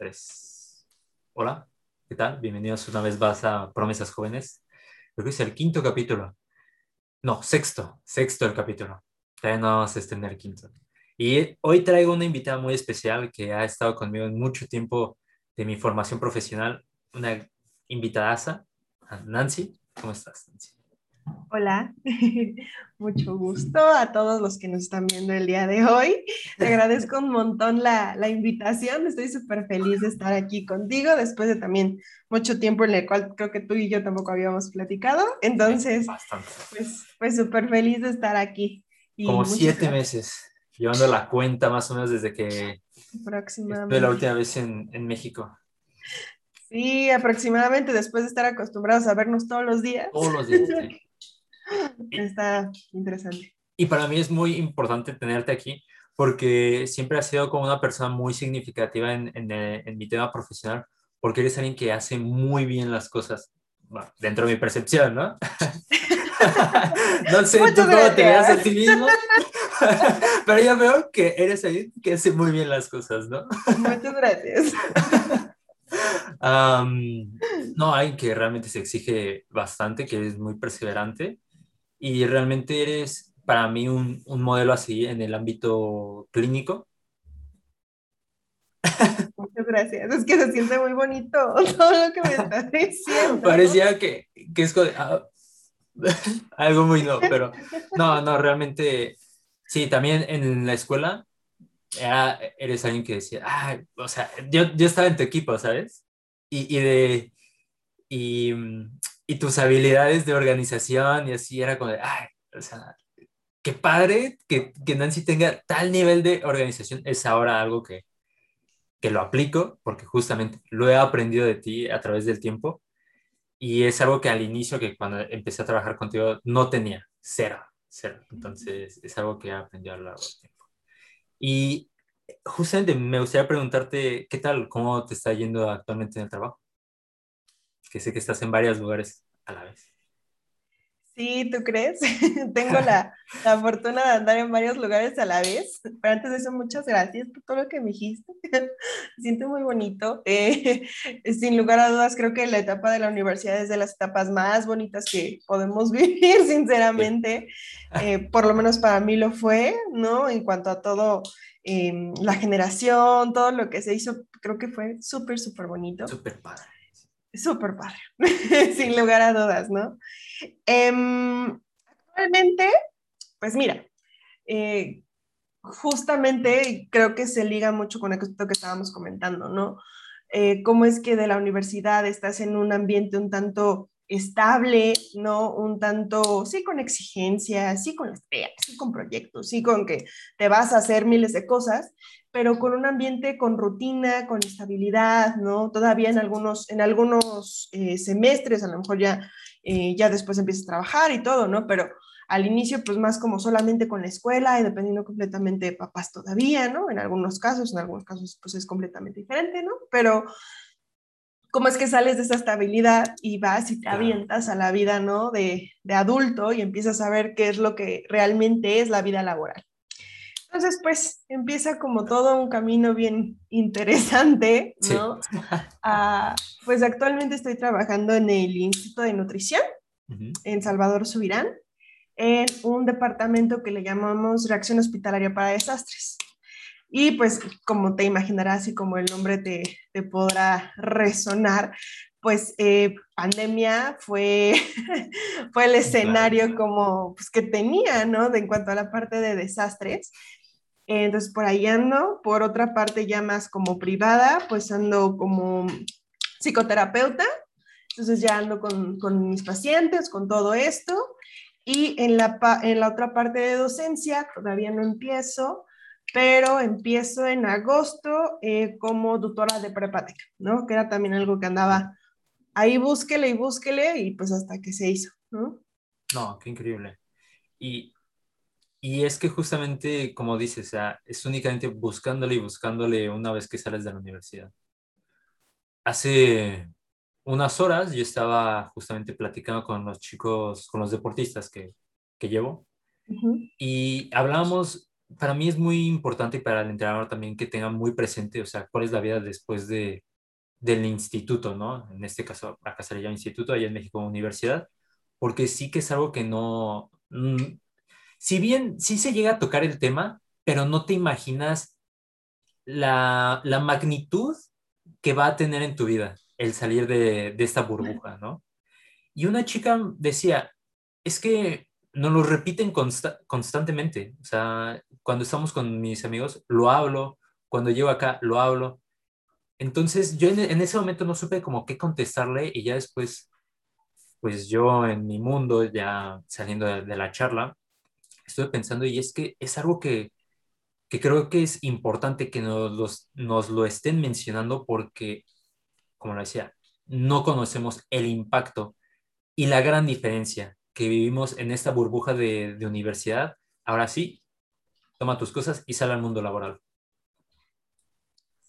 tres. Hola, ¿qué tal? Bienvenidos una vez más a Promesas Jóvenes. Creo que es el quinto capítulo. No, sexto, sexto el capítulo. Todavía no vamos a extender quinto. Y hoy traigo una invitada muy especial que ha estado conmigo en mucho tiempo de mi formación profesional, una invitada, Nancy. ¿Cómo estás, Nancy? Hola, mucho gusto a todos los que nos están viendo el día de hoy. Te agradezco un montón la, la invitación. Estoy súper feliz de estar aquí contigo después de también mucho tiempo en el cual creo que tú y yo tampoco habíamos platicado. Entonces, pues, pues súper feliz de estar aquí. Como siete meses, llevando la cuenta más o menos desde que estuve la última vez en, en México. Sí, aproximadamente después de estar acostumbrados a vernos todos los días. Todos los días. Está interesante. Y para mí es muy importante tenerte aquí porque siempre has sido como una persona muy significativa en, en, mi tema profesional, porque eres alguien que hace muy bien las cosas, dentro de mi percepción, ¿no? no sé tú cómo te veas a ti mismo, pero yo veo que eres alguien que hace muy bien las cosas, ¿no? Muchas gracias. no, alguien que realmente se exige bastante, que es muy perseverante y realmente eres para mí un, un modelo así en el ámbito clínico. Muchas gracias. Es que se siente muy bonito todo lo que me estás diciendo. Parecía que, que es ah, algo muy no, pero no, no, realmente sí, también en la escuela eres alguien que decía, ah, o sea, yo, yo estaba en tu equipo, ¿sabes? Y, y de, y, y tus habilidades de organización y así era como de, ay, o sea, qué padre que, que Nancy tenga tal nivel de organización. Es ahora algo que, que lo aplico porque justamente lo he aprendido de ti a través del tiempo y es algo que al inicio, que cuando empecé a trabajar contigo, no tenía, cero, cero. Entonces es algo que he aprendido a lo largo del tiempo. Y justamente me gustaría preguntarte, ¿qué tal? ¿Cómo te está yendo actualmente en el trabajo? Que sé que estás en varios lugares a la vez. Sí, ¿tú crees? Tengo la, la, fortuna de andar en varios lugares a la vez. Pero antes de eso, muchas gracias por todo lo que me dijiste. Me siento muy bonito. Eh, sin lugar a dudas, creo que la etapa de la universidad es de las etapas más bonitas que podemos vivir, sinceramente. Eh, por lo menos para mí lo fue, ¿no? En cuanto a todo, eh, la generación, todo lo que se hizo, creo que fue súper, súper bonito. Súper padre súper padre, sin lugar a dudas, ¿no? Em, actualmente, pues mira, eh, justamente creo que se liga mucho con esto que estábamos comentando, ¿no? Eh, cómo es que de la universidad estás en un ambiente un tanto estable, ¿no? Un tanto, sí, con exigencias, sí, con estrellas, sí, con proyectos, sí, con que te vas a hacer miles de cosas, pero con un ambiente con rutina, con estabilidad, ¿no? Todavía en algunos, en algunos eh, semestres, a lo mejor ya, eh, ya después empiezas a trabajar y todo, ¿no? Pero al inicio, pues más como solamente con la escuela y dependiendo completamente de papás todavía, ¿no? En algunos casos, en algunos casos, pues es completamente diferente, ¿no? Pero cómo es que sales de esa estabilidad y vas y te avientas a la vida, ¿no? De, de adulto y empiezas a ver qué es lo que realmente es la vida laboral. Entonces, pues empieza como todo un camino bien interesante, ¿no? Ah, pues actualmente estoy trabajando en el Instituto de Nutrición en Salvador Subirán, en un departamento que le llamamos Reacción Hospitalaria para Desastres. Y pues como te imaginarás y como el nombre te, te podrá resonar, pues eh, pandemia fue, fue el escenario como pues, que tenía, ¿no? De, en cuanto a la parte de desastres. Entonces, por ahí ando. Por otra parte, ya más como privada, pues ando como psicoterapeuta. Entonces, ya ando con, con mis pacientes, con todo esto. Y en la, en la otra parte de docencia, todavía no empiezo, pero empiezo en agosto eh, como tutora de prepatec, ¿no? Que era también algo que andaba ahí búsquele y búsquele y pues hasta que se hizo, ¿no? No, qué increíble. Y y es que justamente, como dices, o sea, es únicamente buscándole y buscándole una vez que sales de la universidad. Hace unas horas yo estaba justamente platicando con los chicos, con los deportistas que, que llevo, y hablábamos para mí es muy importante y para el entrenador también que tenga muy presente, o sea, cuál es la vida después de, del instituto, ¿no? En este caso, acá se le llama instituto, allá en México universidad, porque sí que es algo que no, mm, si bien sí se llega a tocar el tema, pero no te imaginas la, la magnitud que va a tener en tu vida el salir de, de esta burbuja, ¿no? Y una chica decía, es que nos lo repiten constantemente. O sea, cuando estamos con mis amigos, lo hablo. Cuando llego acá, lo hablo. Entonces, yo en, ese momento no supe como qué contestarle y ya después, pues yo en mi mundo, ya saliendo de, la charla, estuve pensando y es que es algo que, que creo que es importante que nos, nos lo estén mencionando porque, como lo decía, no conocemos el impacto y la gran diferencia que vivimos en esta burbuja de, universidad, ahora sí, toma tus cosas y sale al mundo laboral.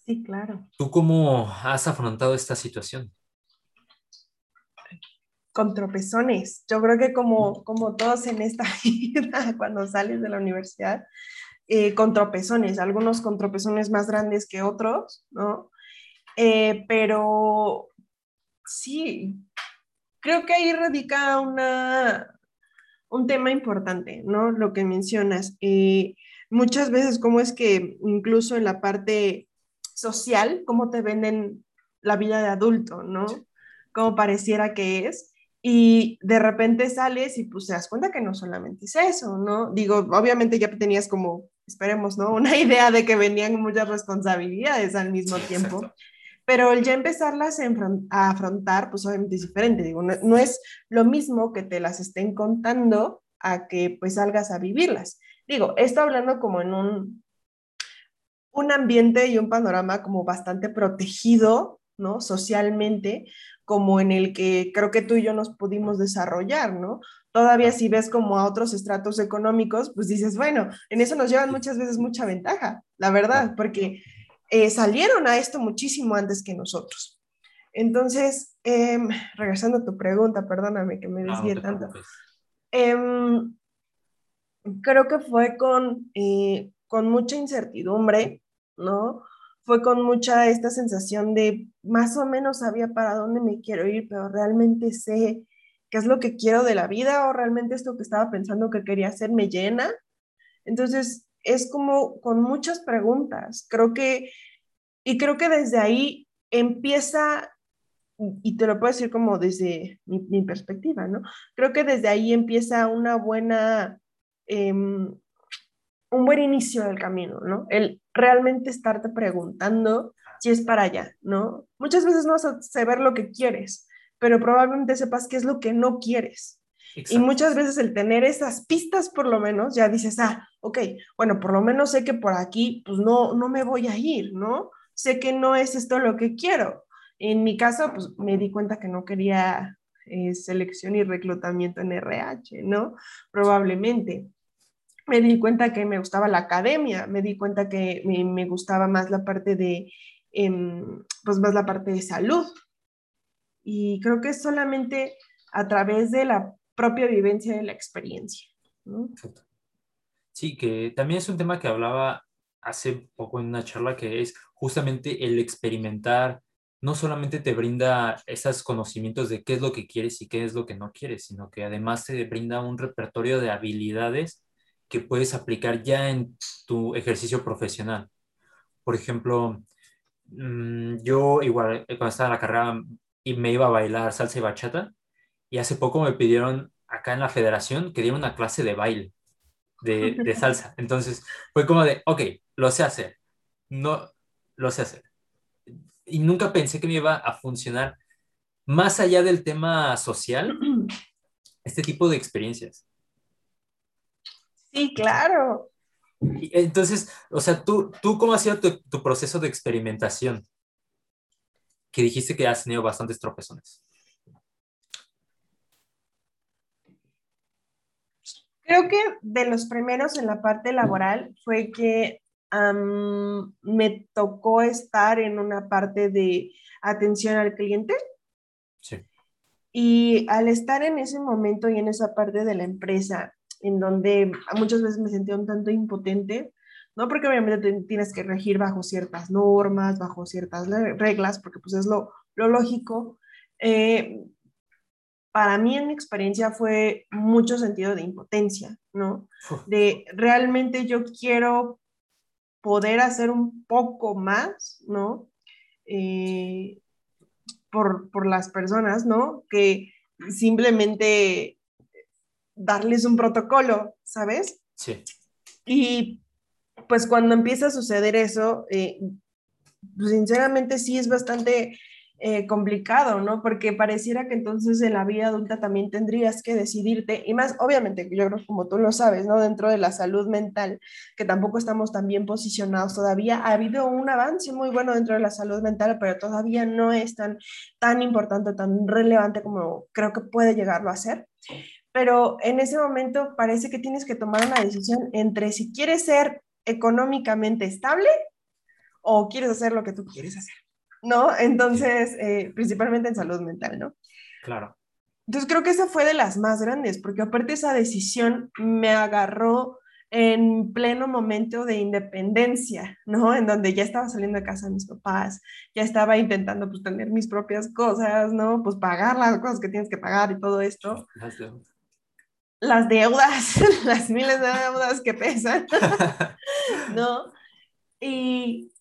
Sí, claro. ¿Tú cómo has afrontado esta situación? Con tropezones. Yo creo que como, como todos en esta vida, cuando sales de la universidad, eh, con tropezones, algunos con tropezones más grandes que otros, ¿no? Eh, pero sí, creo que ahí radica una, un tema importante, ¿no? Lo que mencionas. Eh, muchas veces, cómo es que incluso en la parte social, cómo te venden la vida de adulto, ¿no? Como pareciera que es. Y de repente sales y pues te das cuenta que no solamente es eso, ¿no? Digo, obviamente ya tenías como, esperemos, ¿no? Una idea de que venían muchas responsabilidades al mismo tiempo pero el ya empezarlas a afrontar, pues obviamente es diferente, digo, no, es lo mismo que te las estén contando a que pues salgas a vivirlas. Digo, esto hablando como en un, un ambiente y un panorama como bastante protegido, ¿no? Socialmente, como en el que creo que tú y yo nos pudimos desarrollar, ¿no? Todavía si ves como a otros estratos económicos, pues dices, bueno, en eso nos llevan muchas veces mucha ventaja, la verdad, porque eh, salieron a esto muchísimo antes que nosotros. Entonces, em, regresando a tu pregunta, perdóname que me desvíe tanto. Em, creo que fue con, eh, con mucha incertidumbre, ¿no? Fue con mucha esta sensación de más o menos sabía para dónde me quiero ir, pero realmente sé qué es lo que quiero de la vida o realmente esto que estaba pensando que quería hacer me llena. Entonces, es como con muchas preguntas. Creo que, y creo que desde ahí empieza, y te lo puedo decir como desde mi, perspectiva, ¿no? Creo que desde ahí empieza una buena, em, un buen inicio del camino, ¿no? El realmente estarte preguntando si es para allá, ¿no? Muchas veces no vas a saber lo que quieres, pero probablemente sepas qué es lo que no quieres. Y muchas veces el tener esas pistas por lo menos, ya dices, ah, ok, bueno, por lo menos sé que por aquí, pues no, no me voy a ir, ¿no? Sé que no es esto lo que quiero. En mi caso, pues me di cuenta que no quería eh, selección y reclutamiento en RH, ¿no? Probablemente. Me di cuenta que me gustaba la academia, me di cuenta que me, gustaba más la parte de, em, pues más la parte de salud. Y creo que es solamente a través de la propia vivencia de la experiencia. Sí, que también es un tema que hablaba hace poco en una charla que es justamente el experimentar no solamente te brinda esos conocimientos de qué es lo que quieres y qué es lo que no quieres, sino que además te brinda un repertorio de habilidades que puedes aplicar ya en tu ejercicio profesional. Por ejemplo, mm, yo igual cuando estaba en la carrera y me iba a bailar salsa y bachata, y hace poco me pidieron acá en la federación que diera una clase de baile, de, de salsa. Entonces fue como de, ok, lo sé hacer, no, lo sé hacer. Y nunca pensé que me iba a funcionar más allá del tema social, este tipo de experiencias. Sí, claro. entonces, o sea, ¿tú, tú cómo ha sido tu, tu, proceso de experimentación? Que dijiste que has tenido bastantes tropezones. Creo que de los primeros en la parte laboral fue que me tocó estar en una parte de atención al cliente. Sí. Y al estar en ese momento y en esa parte de la empresa en donde muchas veces me sentía un tanto impotente, ¿no? Porque obviamente tienes que regir bajo ciertas normas, bajo ciertas reglas, porque pues es lo, lo lógico. Eh, para mí en mi experiencia fue mucho sentido de impotencia, ¿no? De realmente yo quiero poder hacer un poco más, ¿no? Eh, por, por, las personas, ¿no? Que simplemente darles un protocolo, ¿sabes? Sí. Y pues cuando empieza a suceder eso, eh, pues, sinceramente sí es bastante eh, complicado, ¿no? Porque pareciera que entonces en la vida adulta también tendrías que decidirte, y más, obviamente, yo creo como tú lo sabes, ¿no? Dentro de la salud mental, que tampoco estamos tan bien posicionados todavía, ha habido un avance muy bueno dentro de la salud mental, pero todavía no es tan, tan importante, tan relevante como creo que puede llegarlo a ser. Pero en ese momento parece que tienes que tomar una decisión entre si quieres ser económicamente estable o quieres hacer lo que tú quieres hacer. ¿no? Entonces, eh, principalmente en salud mental, ¿no? Claro. Entonces creo que esa fue de las más grandes, porque aparte esa decisión me agarró en pleno momento de independencia, ¿no? En donde ya estaba saliendo de casa de mis papás, ya estaba intentando pues tener mis propias cosas, ¿no? Pues pagar las cosas que tienes que pagar y todo esto. Deudas. Las deudas, las miles de deudas que pesan, ¿no? Y,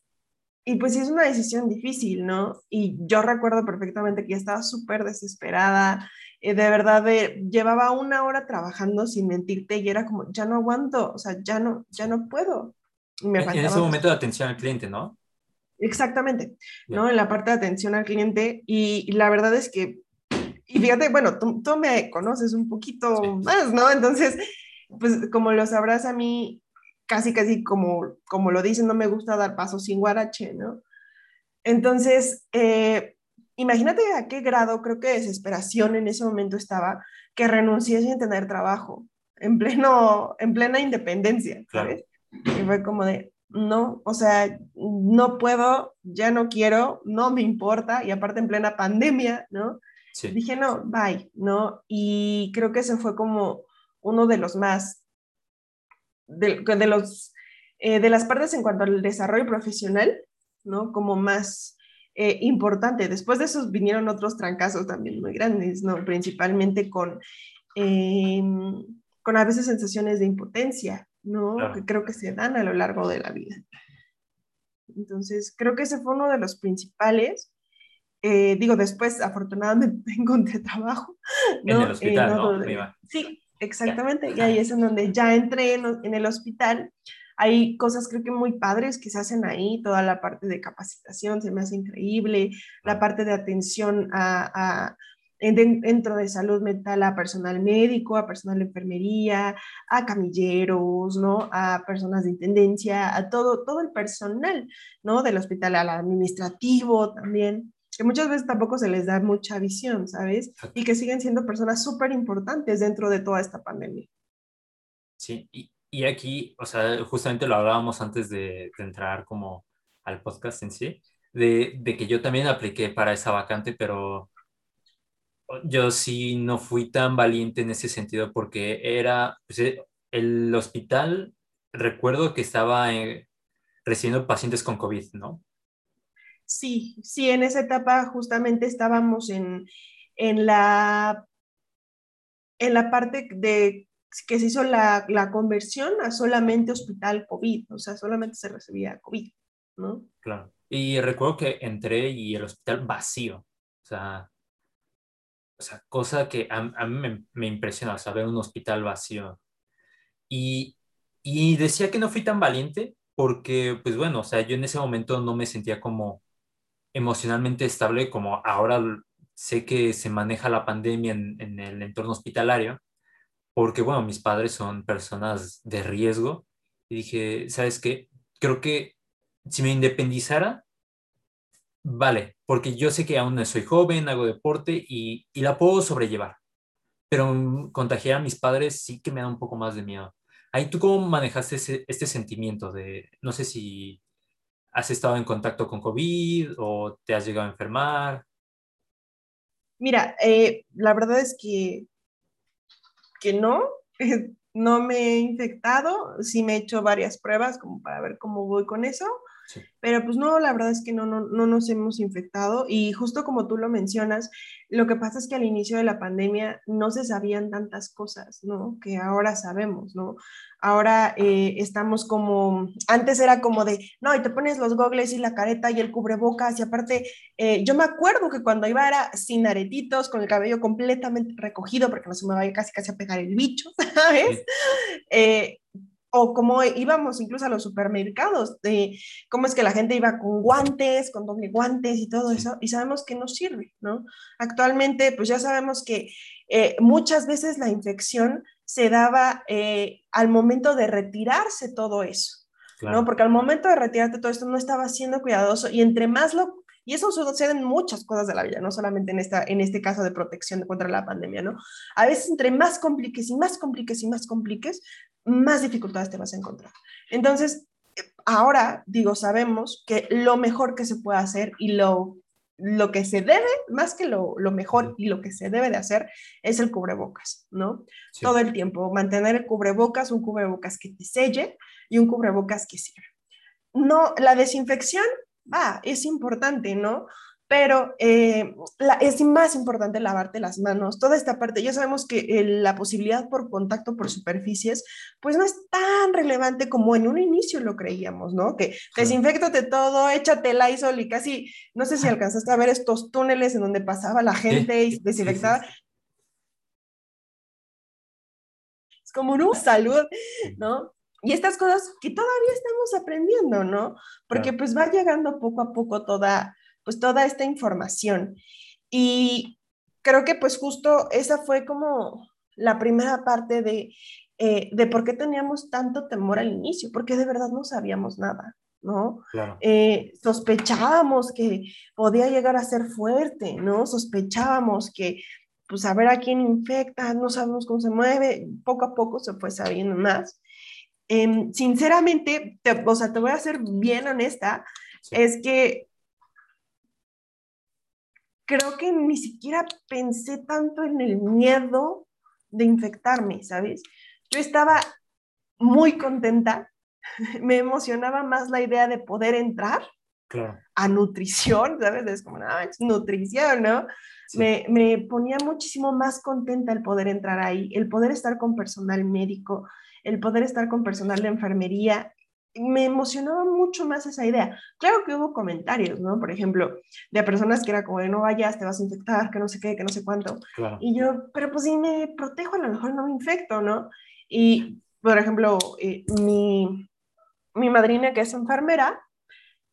y pues sí es una decisión difícil, ¿no? Y yo recuerdo perfectamente que estaba súper desesperada, eh, de verdad llevaba una hora trabajando sin mentirte y era como, ya no aguanto, o sea, ya no, ya no puedo. en, ese momento de atención al cliente, ¿no? Exactamente, ¿no? En la parte de atención al cliente y, la verdad es que, y fíjate, bueno, tú, tú me conoces un poquito más, ¿no? Entonces, pues como lo sabrás a mí, casi, casi como, como lo dicen, no me gusta dar pasos sin guarache, ¿no? Entonces, eh, imagínate a qué grado, creo que desesperación en ese momento estaba, que renuncié sin tener trabajo, en, pleno, en plena independencia, ¿sabes? Y fue como de, no, o sea, no puedo, ya no quiero, no me importa, y aparte en plena pandemia, ¿no? Dije, no, bye, ¿no? Y creo que ese fue como uno de los más de, los, eh, de las partes en cuanto al desarrollo profesional, ¿no? Como más eh, importante. Después de esos vinieron otros trancazos también muy grandes, ¿no? Principalmente con, em, con a veces sensaciones de impotencia, ¿no? Que creo que se dan a lo largo de la vida. Entonces, creo que ese fue uno de los principales. Eh, digo, después afortunadamente encontré trabajo. ¿no? En el hospital, ¿no? Sí, Exactamente, y ahí es en donde ya entré en, el hospital. Hay cosas creo que muy padres que se hacen ahí, toda la parte de capacitación se me hace increíble, la parte de atención a, dentro de salud mental a personal médico, a personal de enfermería, a camilleros, ¿no? A personas de intendencia, a todo, todo el personal, ¿no? Del hospital, al administrativo también que muchas veces tampoco se les da mucha visión, ¿sabes? Y que siguen siendo personas súper importantes dentro de toda esta pandemia. Sí, y, y, aquí, o sea, justamente lo hablábamos antes de, entrar como al podcast en sí, de, de, que yo también apliqué para esa vacante, pero yo sí no fui tan valiente en ese sentido porque era, pues, eh, el hospital, recuerdo que estaba eh, recibiendo pacientes con COVID, ¿no? Sí, sí, en esa etapa justamente estábamos en, la, en la parte de que se hizo la, conversión a solamente hospital COVID, o sea, solamente se recibía COVID, ¿no? Claro. Y recuerdo que entré y el hospital vacío, o sea, o sea cosa que a, mí me, me, impresiona, saber un hospital vacío. Y, y decía que no fui tan valiente porque, pues bueno, o sea, yo en ese momento no me sentía como emocionalmente estable como ahora sé que se maneja la pandemia en, el entorno hospitalario, porque bueno, mis padres son personas de riesgo y dije, ¿sabes qué? Creo que si me independizara, vale, porque yo sé que aún soy joven, hago deporte y, y la puedo sobrellevar, pero contagiar a mis padres sí que me da un poco más de miedo. Ahí tú cómo manejaste ese, este sentimiento de, no sé si ¿Has estado en contacto con COVID o te has llegado a enfermar? Mira, eh, la verdad es que, que no. no me he infectado, sí me he hecho varias pruebas como para ver cómo voy con eso, pero pues no, la verdad es que no, no, no nos hemos infectado y justo como tú lo mencionas, lo que pasa es que al inicio de la pandemia no se sabían tantas cosas, ¿no? Que ahora sabemos, ¿no? Ahora eh, estamos como, antes era como de, no, y te pones los gogles y la careta y el cubrebocas y aparte, eh, yo me acuerdo que cuando iba era sin aretitos, con el cabello completamente recogido porque no se me vaya casi casi a pegar el bicho, ¿sabes? Eh, o como íbamos incluso a los supermercados, de cómo es que la gente iba con guantes, con doble guantes y todo eso, y sabemos que no sirve, ¿no? Actualmente, pues ya sabemos que eh, muchas veces la infección se daba eh, al momento de retirarse todo eso, ¿no? Porque al momento de retirarte todo esto no estaba siendo cuidadoso y entre más lo y eso sucede en muchas cosas de la vida, no solamente en, esta, en este caso de protección contra la pandemia, ¿no? A veces entre más compliques y más compliques y más compliques, más dificultades te vas a encontrar. Entonces, ahora, digo, sabemos que lo mejor que se puede hacer y lo, lo que se debe, más que lo, lo mejor y lo que se debe de hacer, es el cubrebocas, ¿no? Todo el tiempo, mantener el cubrebocas, un cubrebocas que te selle y un cubrebocas que sirva. No, la desinfección, va, es importante, ¿no? pero eh, es más importante lavarte las manos. Toda esta parte, ya sabemos que eh, la posibilidad por contacto por superficies, pues no es tan relevante como en un inicio lo creíamos, ¿no? Que desinfectate todo, échate el ISOL y casi, no sé si alcanzaste a ver estos túneles en donde pasaba la gente y desinfectaba. Es como una salud, ¿no? Y estas cosas que todavía estamos aprendiendo, ¿no? Porque pues va llegando poco a poco toda pues toda esta información. Y creo que pues justo esa fue como la primera parte de, eh, de por qué teníamos tanto temor al inicio, porque de verdad no sabíamos nada, ¿no? Eh, sospechábamos que podía llegar a ser fuerte, ¿no? Sospechábamos que pues a ver a quién infecta, no sabemos cómo se mueve, poco a poco se fue sabiendo más. Em, sinceramente, o sea, te voy a ser bien honesta, es que creo que ni siquiera pensé tanto en el miedo de infectarme, ¿sabes? Yo estaba muy contenta, me emocionaba más la idea de poder entrar a nutrición, ¿sabes? Es como, ah, es nutrición, ¿no? Me, me, ponía muchísimo más contenta el poder entrar ahí, el poder estar con personal médico, el poder estar con personal de enfermería me emocionaba mucho más esa idea. Claro que hubo comentarios, ¿no? Por ejemplo, de personas que era como, no vayas, te vas a infectar, que no sé qué, que no sé cuánto. Y yo, pero pues si me protejo, a lo mejor no me infecto, ¿no? Y, por ejemplo, eh, mi, mi madrina, que es enfermera,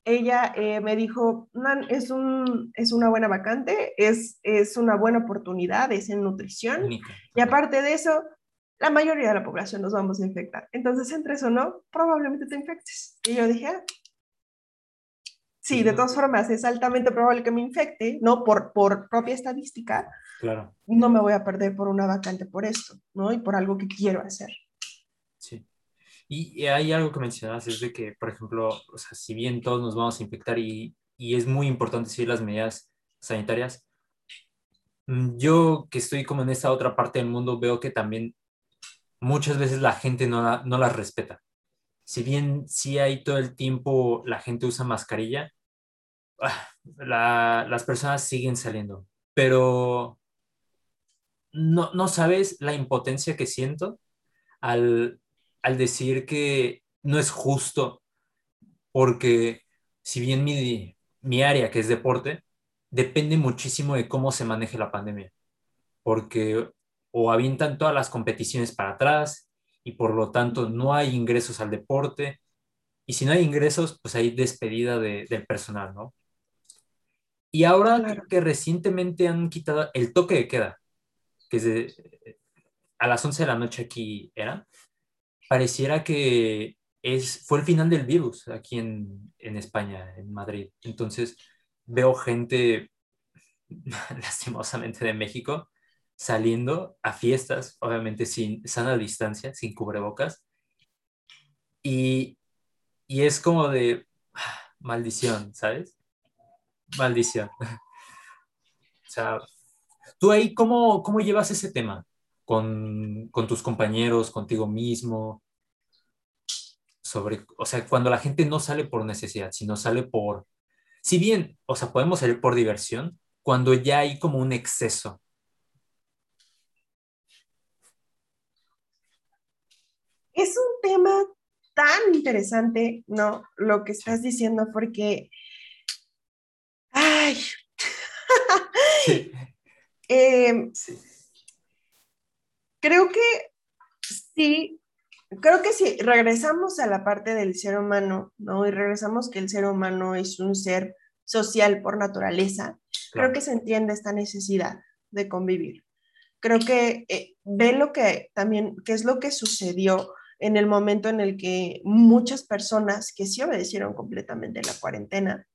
ella eh, me dijo, es, un, es una buena vacante, es, es una buena oportunidad, es en nutrición. Y aparte de eso, la mayoría de la población nos vamos a infectar. Entonces, entre eso no, probablemente te infectes. Y yo dije, ah, sí, de todas formas, es altamente probable que me infecte, ¿no? Por, por propia estadística. Claro. No me voy a perder por una vacante por esto, ¿no? Y por algo que quiero hacer. Sí. Y, hay algo que mencionas, es de que, por ejemplo, o sea, si bien todos nos vamos a infectar y, y es muy importante seguir las medidas sanitarias, mm, yo que estoy como en esta otra parte del mundo veo que también muchas veces la gente no, la, no las respeta. Si bien sí hay todo el tiempo la gente usa mascarilla, ah, las personas siguen saliendo, pero no, no sabes la impotencia que siento al, al decir que no es justo, porque si bien mi, mi área, que es deporte, depende muchísimo de cómo se maneje la pandemia, porque o avientan todas las competiciones para atrás y por lo tanto no hay ingresos al deporte. Y si no hay ingresos, pues hay despedida del personal, ¿no? Y ahora que recientemente han quitado el toque de queda, que es a las 11 de la noche aquí era, pareciera que es, fue el final del virus aquí en, en España, en Madrid. Entonces veo gente, lastimosamente de México, saliendo a fiestas, obviamente sin sana distancia, sin cubrebocas. Y, y es como de ah, maldición, ¿sabes? Maldición. o sea, ¿tú ahí cómo, cómo llevas ese tema? con, con tus compañeros, contigo mismo, sobre, o sea, cuando la gente no sale por necesidad, sino sale por, si bien, o sea, podemos salir por diversión, cuando ya hay como un exceso. Es un tema tan interesante, ¿no? Lo que estás diciendo, porque, ay, eh, creo que sí, creo que si regresamos a la parte del ser humano, ¿no? Y regresamos que el ser humano es un ser social por naturaleza, creo que se entiende esta necesidad de convivir. Creo que eh, ve lo que también, qué es lo que sucedió en el momento en el que muchas personas que sí obedecieron completamente la cuarentena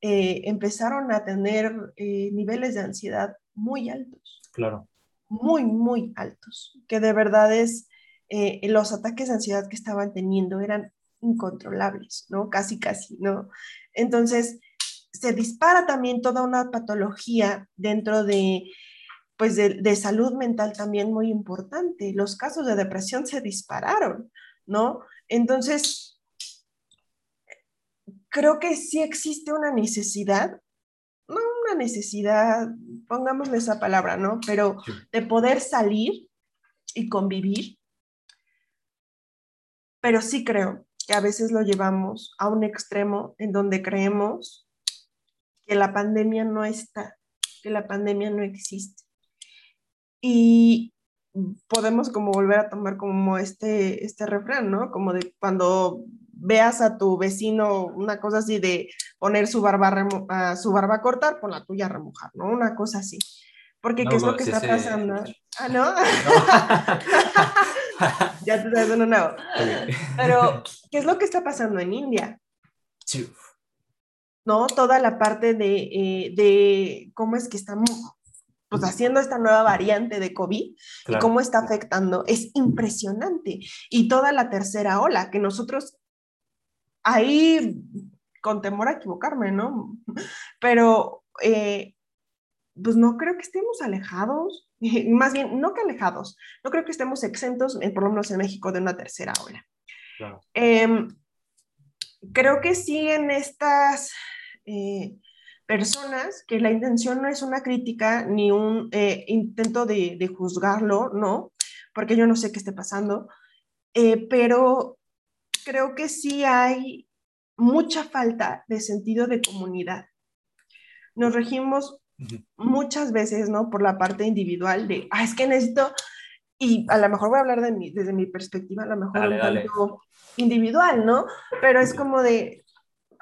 eh, empezaron a tener eh, niveles de ansiedad muy altos. Claro. Muy, muy altos. Que de verdad es, eh, los ataques de ansiedad que estaban teniendo eran incontrolables, ¿no? Casi, casi, ¿no? Entonces, se dispara también toda una patología dentro de, pues, de, de salud mental también muy importante. Los casos de depresión se dispararon, ¿no? Entonces, creo que sí existe una necesidad, no una necesidad, pongámosle esa palabra, ¿no? Pero de poder salir y convivir. Pero sí creo que a veces lo llevamos a un extremo en donde creemos que la pandemia no está, que la pandemia no existe. Y podemos como volver a tomar como este, este refrán, ¿no? Como de cuando veas a tu vecino una cosa así de poner su barba, a, su barba a cortar, pon la tuya a remojar, ¿no? Una cosa así. Porque, ¿qué es lo que está pasando? Ah, ¿no? ya te estás dando nuevo. Pero, ¿qué es lo que está pasando en India? Sí. ¿No? Toda la parte de, eh, de cómo es que estamos pues haciendo esta nueva variante de COVID y cómo está afectando, es impresionante. Y toda la tercera ola, que nosotros ahí, con temor a equivocarme, ¿no? Pero, eh, pues no creo que estemos alejados, más bien, no que alejados, no creo que estemos exentos, por lo menos en México, de una tercera ola. Em, creo que sí en estas eh, personas que la intención no es una crítica ni un eh, intento de, de, juzgarlo, ¿no? Porque yo no sé qué esté pasando, pero creo que sí hay mucha falta de sentido de comunidad. Nos regimos muchas veces, ¿no? Por la parte individual de, ah, es que necesito, y a lo mejor voy a hablar de mi, desde mi perspectiva, a lo mejor un tanto individual, ¿no? Pero es como de,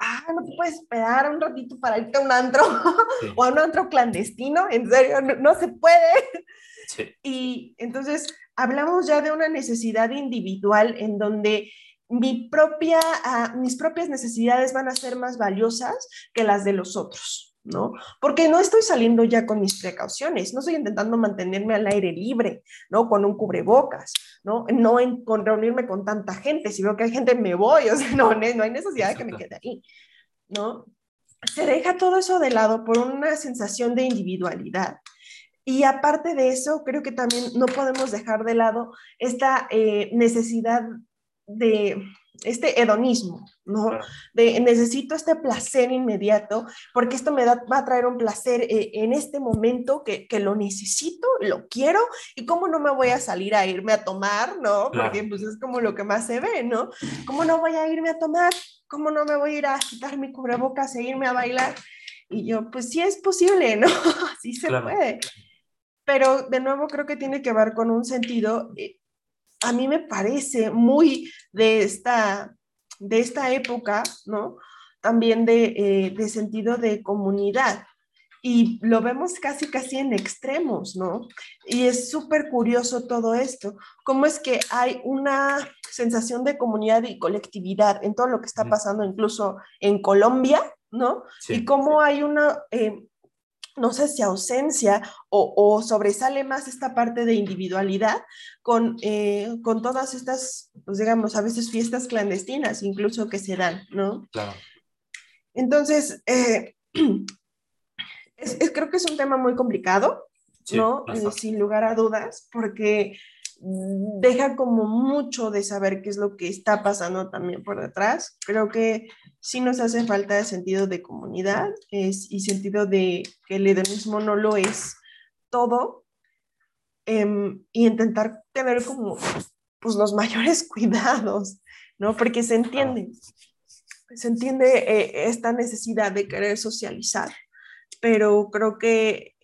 ah, no te puedes esperar un ratito para irte a un antro o a un antro clandestino, en serio, no, se puede. Sí. Y entonces hablamos ya de una necesidad individual en donde mi propia, ah, mis propias necesidades van a ser más valiosas que las de los otros, ¿no? Porque no estoy saliendo ya con mis precauciones, no estoy intentando mantenerme al aire libre, ¿no? Con un cubrebocas, ¿no? No en, con reunirme con tanta gente, si veo que hay gente me voy, o sea, no, no hay necesidad de que me quede ahí, ¿no? Se deja todo eso de lado por una sensación de individualidad. Y aparte de eso, creo que también no podemos dejar de lado esta eh, necesidad de este hedonismo, ¿no? De necesito este placer inmediato porque esto me va a traer un placer eh, en este momento que, lo necesito, lo quiero y cómo no me voy a salir a irme a tomar, ¿no? Porque pues es como lo que más se ve, ¿no? ¿Cómo no voy a irme a tomar? ¿Cómo no me voy a ir a quitar mi cubrebocas e irme a bailar? Y yo, pues sí es posible, ¿no? sí se puede. Pero de nuevo creo que tiene que ver con un sentido eh, a mí me parece muy de esta, de esta época, ¿no? También de, eh, de sentido de comunidad. Y lo vemos casi, casi en extremos, ¿no? Y es súper curioso todo esto. ¿Cómo es que hay una sensación de comunidad y colectividad en todo lo que está pasando, incluso en Colombia, ¿no? y cómo hay una, eh, no sé si ausencia o, sobresale más esta parte de individualidad con, eh, con todas estas, pues digamos, a veces fiestas clandestinas incluso que se dan, ¿no? Claro. Entonces, eh, es, creo que es un tema muy complicado. ¿no? Eh, sin lugar a dudas, porque deja como mucho de saber qué es lo que está pasando también por detrás. Creo que sí nos hace falta sentido de comunidad es, y sentido de que el hedonismo no lo es todo em, y intentar tener como pues los mayores cuidados, ¿no? Porque se entiende, se entiende eh, esta necesidad de querer socializar, pero creo que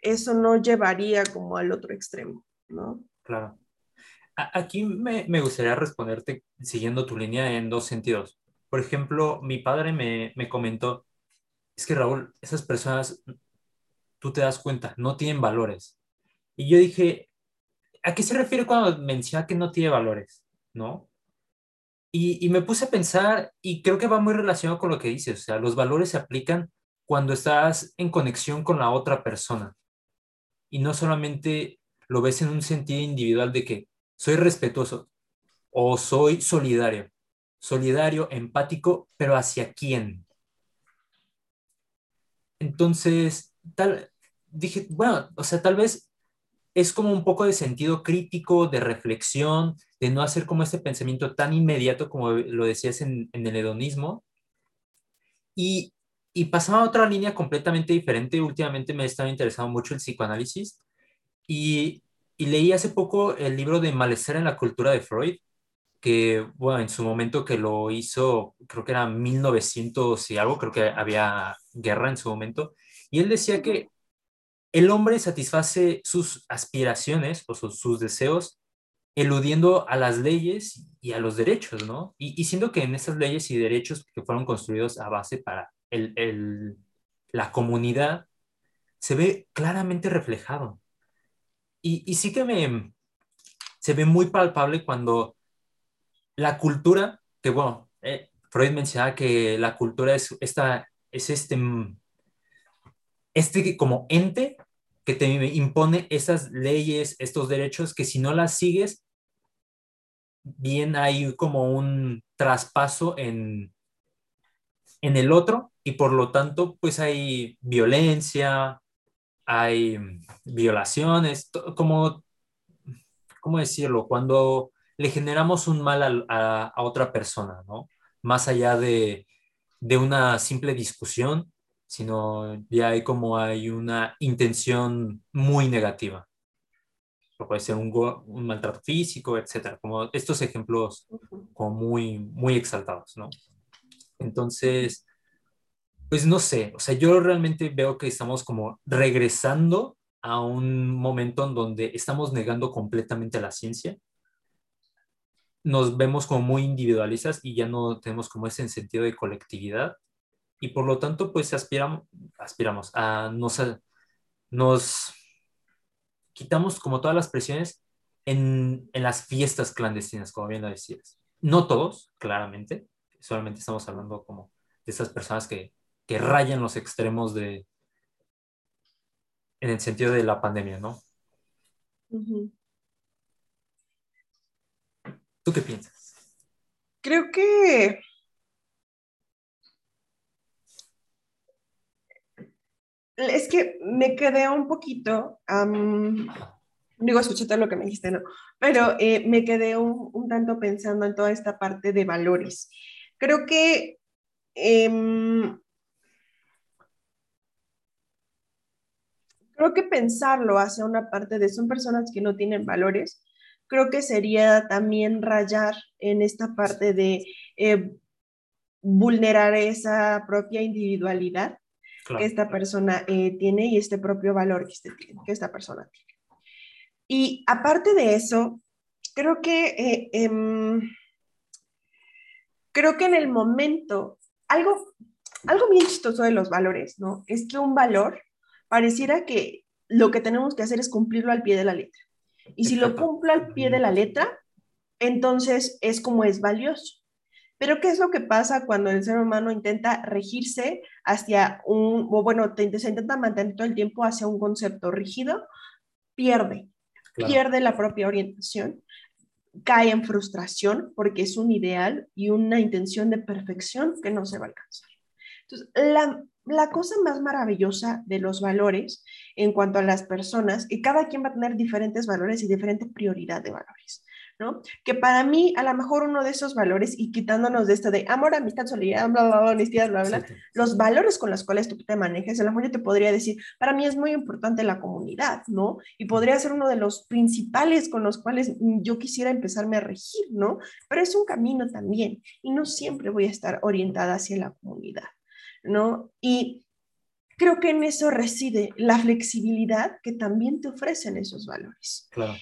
eso no llevaría como al otro extremo, ¿no? Claro. Aquí me, me, gustaría responderte siguiendo tu línea en dos sentidos. Por ejemplo, mi padre me, me comentó, es que Raúl, esas personas, tú te das cuenta, no tienen valores. Y yo dije, ¿a qué se refiere cuando menciona que no tiene valores? ¿No? Y, y, me puse a pensar, y creo que va muy relacionado con lo que dices, o sea, los valores se aplican cuando estás en conexión con la otra persona. Y no solamente lo ves en un sentido individual de que soy respetuoso o soy solidario. Solidario, empático, pero ¿hacia quién? Entonces, tal, dije, bueno, o sea, tal vez es como un poco de sentido crítico, de reflexión, de no hacer como este pensamiento tan inmediato como lo decías en, el hedonismo. Y, y pasaba a otra línea completamente diferente. Últimamente me ha estado interesando mucho el psicoanálisis y, y leí hace poco el libro de Malestar en la cultura de Freud, que, bueno, en su momento que lo hizo, creo que era 1900 y algo, creo que había guerra en su momento, y él decía que el hombre satisface sus aspiraciones o sus, deseos eludiendo a las leyes y a los derechos, ¿no? Y, siendo que en esas leyes y derechos que fueron construidos a base para el, la comunidad, se ve claramente reflejado. Y, sí que me, se ve muy palpable cuando la cultura, que bueno, eh, Freud mencionaba que la cultura es, esta, es este este como ente que te impone esas leyes, estos derechos, que si no las sigues, bien hay como un traspaso en, en el otro y por lo tanto pues hay violencia, hay violaciones, como, ¿cómo decirlo? Cuando le generamos un mal a, a, otra persona, ¿no? Más allá de, de una simple discusión, sino ya hay como hay una intención muy negativa. Puede ser un, un maltrato físico, etcétera, como estos ejemplos como muy, muy exaltados, ¿no? Entonces, pues no sé, o sea, yo realmente veo que estamos como regresando a un momento en donde estamos negando completamente la ciencia. Nos vemos como muy individualistas y ya no tenemos como ese sentido de colectividad y por lo tanto pues aspiramos, aspiramos a nos, nos quitamos como todas las presiones en, en, las fiestas clandestinas, como bien lo decías. No todos, claramente, solamente estamos hablando como de esas personas que, que rayan los extremos de, en el sentido de la pandemia, ¿no? ¿Tú qué piensas? Creo que es que me quedé un poquito, digo, escuché lo que me dijiste, ¿no? Pero eh, me quedé un, tanto pensando en toda esta parte de valores. Creo que em, creo que pensarlo hacia una parte de son personas que no tienen valores, creo que sería también rayar en esta parte de eh, vulnerar esa propia individualidad que esta persona eh, tiene y este propio valor que, este, que esta persona tiene. Y aparte de eso, creo que, eh, em, creo que en el momento, algo, algo bien chistoso de los valores, ¿no? Es que un valor pareciera que lo que tenemos que hacer es cumplirlo al pie de la letra. Y si lo cumplo al pie de la letra, entonces es como es valioso. Pero ¿qué es lo que pasa cuando el ser humano intenta regirse hacia un, o bueno, se intenta mantener todo el tiempo hacia un concepto rígido? Pierde, pierde la propia orientación, cae en frustración porque es un ideal y una intención de perfección que no se va a alcanzar. Entonces, la la cosa más maravillosa de los valores en cuanto a las personas, y cada quien va a tener diferentes valores y diferente prioridad de valores. ¿no? Que para mí, a lo mejor uno de esos valores, y quitándonos de esto de amor, amistad, solidaridad, bla, bla, bla, honestidad, bla, bla, los valores con los cuales tú te manejes, a lo mejor yo te podría decir, para mí es muy importante la comunidad, ¿no? Y podría ser uno de los principales con los cuales yo quisiera empezarme a regir, ¿no? Pero es un camino también, y no siempre voy a estar orientada hacia la comunidad, ¿no? Y creo que en eso reside la flexibilidad que también te ofrecen esos valores. Claro.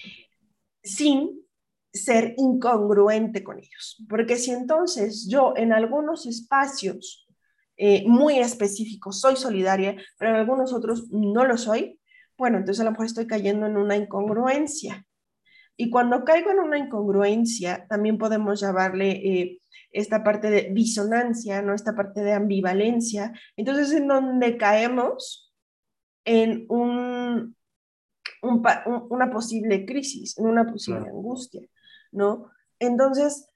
Sin ser incongruente con ellos. Porque si entonces yo en algunos espacios eh, muy específicos soy solidaria, pero en algunos otros no lo soy, bueno, entonces a lo mejor estoy cayendo en una incongruencia. Y cuando caigo en una incongruencia, también podemos llamarle eh, esta parte de disonancia, ¿no? Esta parte de ambivalencia. Entonces, en donde caemos en un, una posible crisis, en una posible angustia. ¿no? Entonces,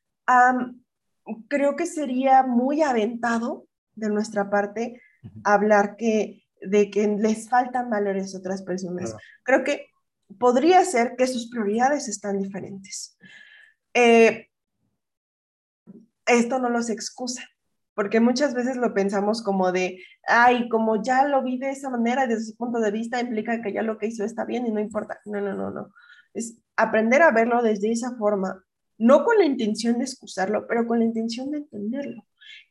creo que sería muy aventado de nuestra parte hablar que, de que les faltan valores a otras personas. Creo que podría ser que sus prioridades están diferentes. Eh, esto no los excusa, porque muchas veces lo pensamos como de, ay, como ya lo vi de esa manera, desde su punto de vista, implica que ya lo que hizo está bien y no importa. No, no, no, no es aprender a verlo desde esa forma, no con la intención de excusarlo, pero con la intención de entenderlo.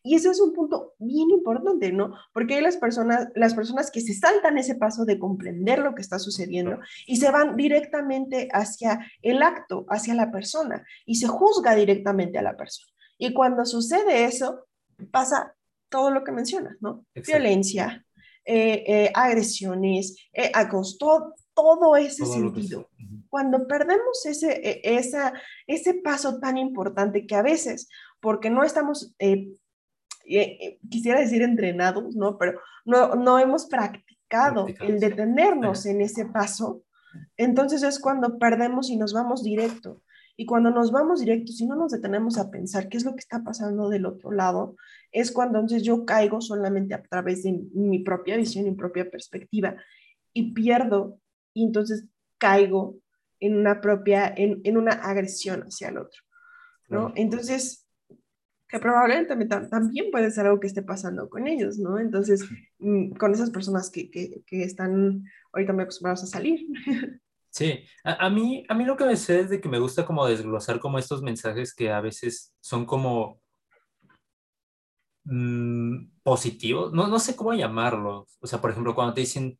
Y ese es un punto bien importante, ¿no? Porque hay las personas, las personas que se saltan ese paso de comprender lo que está sucediendo y se van directamente hacia el acto, hacia la persona, y se juzga directamente a la persona. Y cuando sucede eso, pasa todo lo que mencionas, ¿no? Violencia, eh, eh, agresiones, eh, acoso, todo ese sentido. Cuando perdemos ese, e, esa, ese paso tan importante que a veces, porque no estamos, eh, quisiera decir entrenados, ¿no? Pero no, no hemos practicado el detenernos en ese paso, entonces es cuando perdemos y nos vamos directo. Y cuando nos vamos directo, si no nos detenemos a pensar qué es lo que está pasando del otro lado, es cuando entonces yo caigo solamente a través de mi propia visión y propia perspectiva y pierdo y entonces caigo en una propia, en, en una agresión hacia el otro, ¿no? Entonces, que probablemente también, puede ser algo que esté pasando con ellos, ¿no? Entonces, mm, con esas personas que, que, que están ahorita muy acostumbrados a salir. Sí, a, a, mí, a mí lo que me sé es de que me gusta como desglosar como estos mensajes que a veces son como mmm, positivos, no, no sé cómo llamarlos. O sea, por ejemplo, cuando te dicen,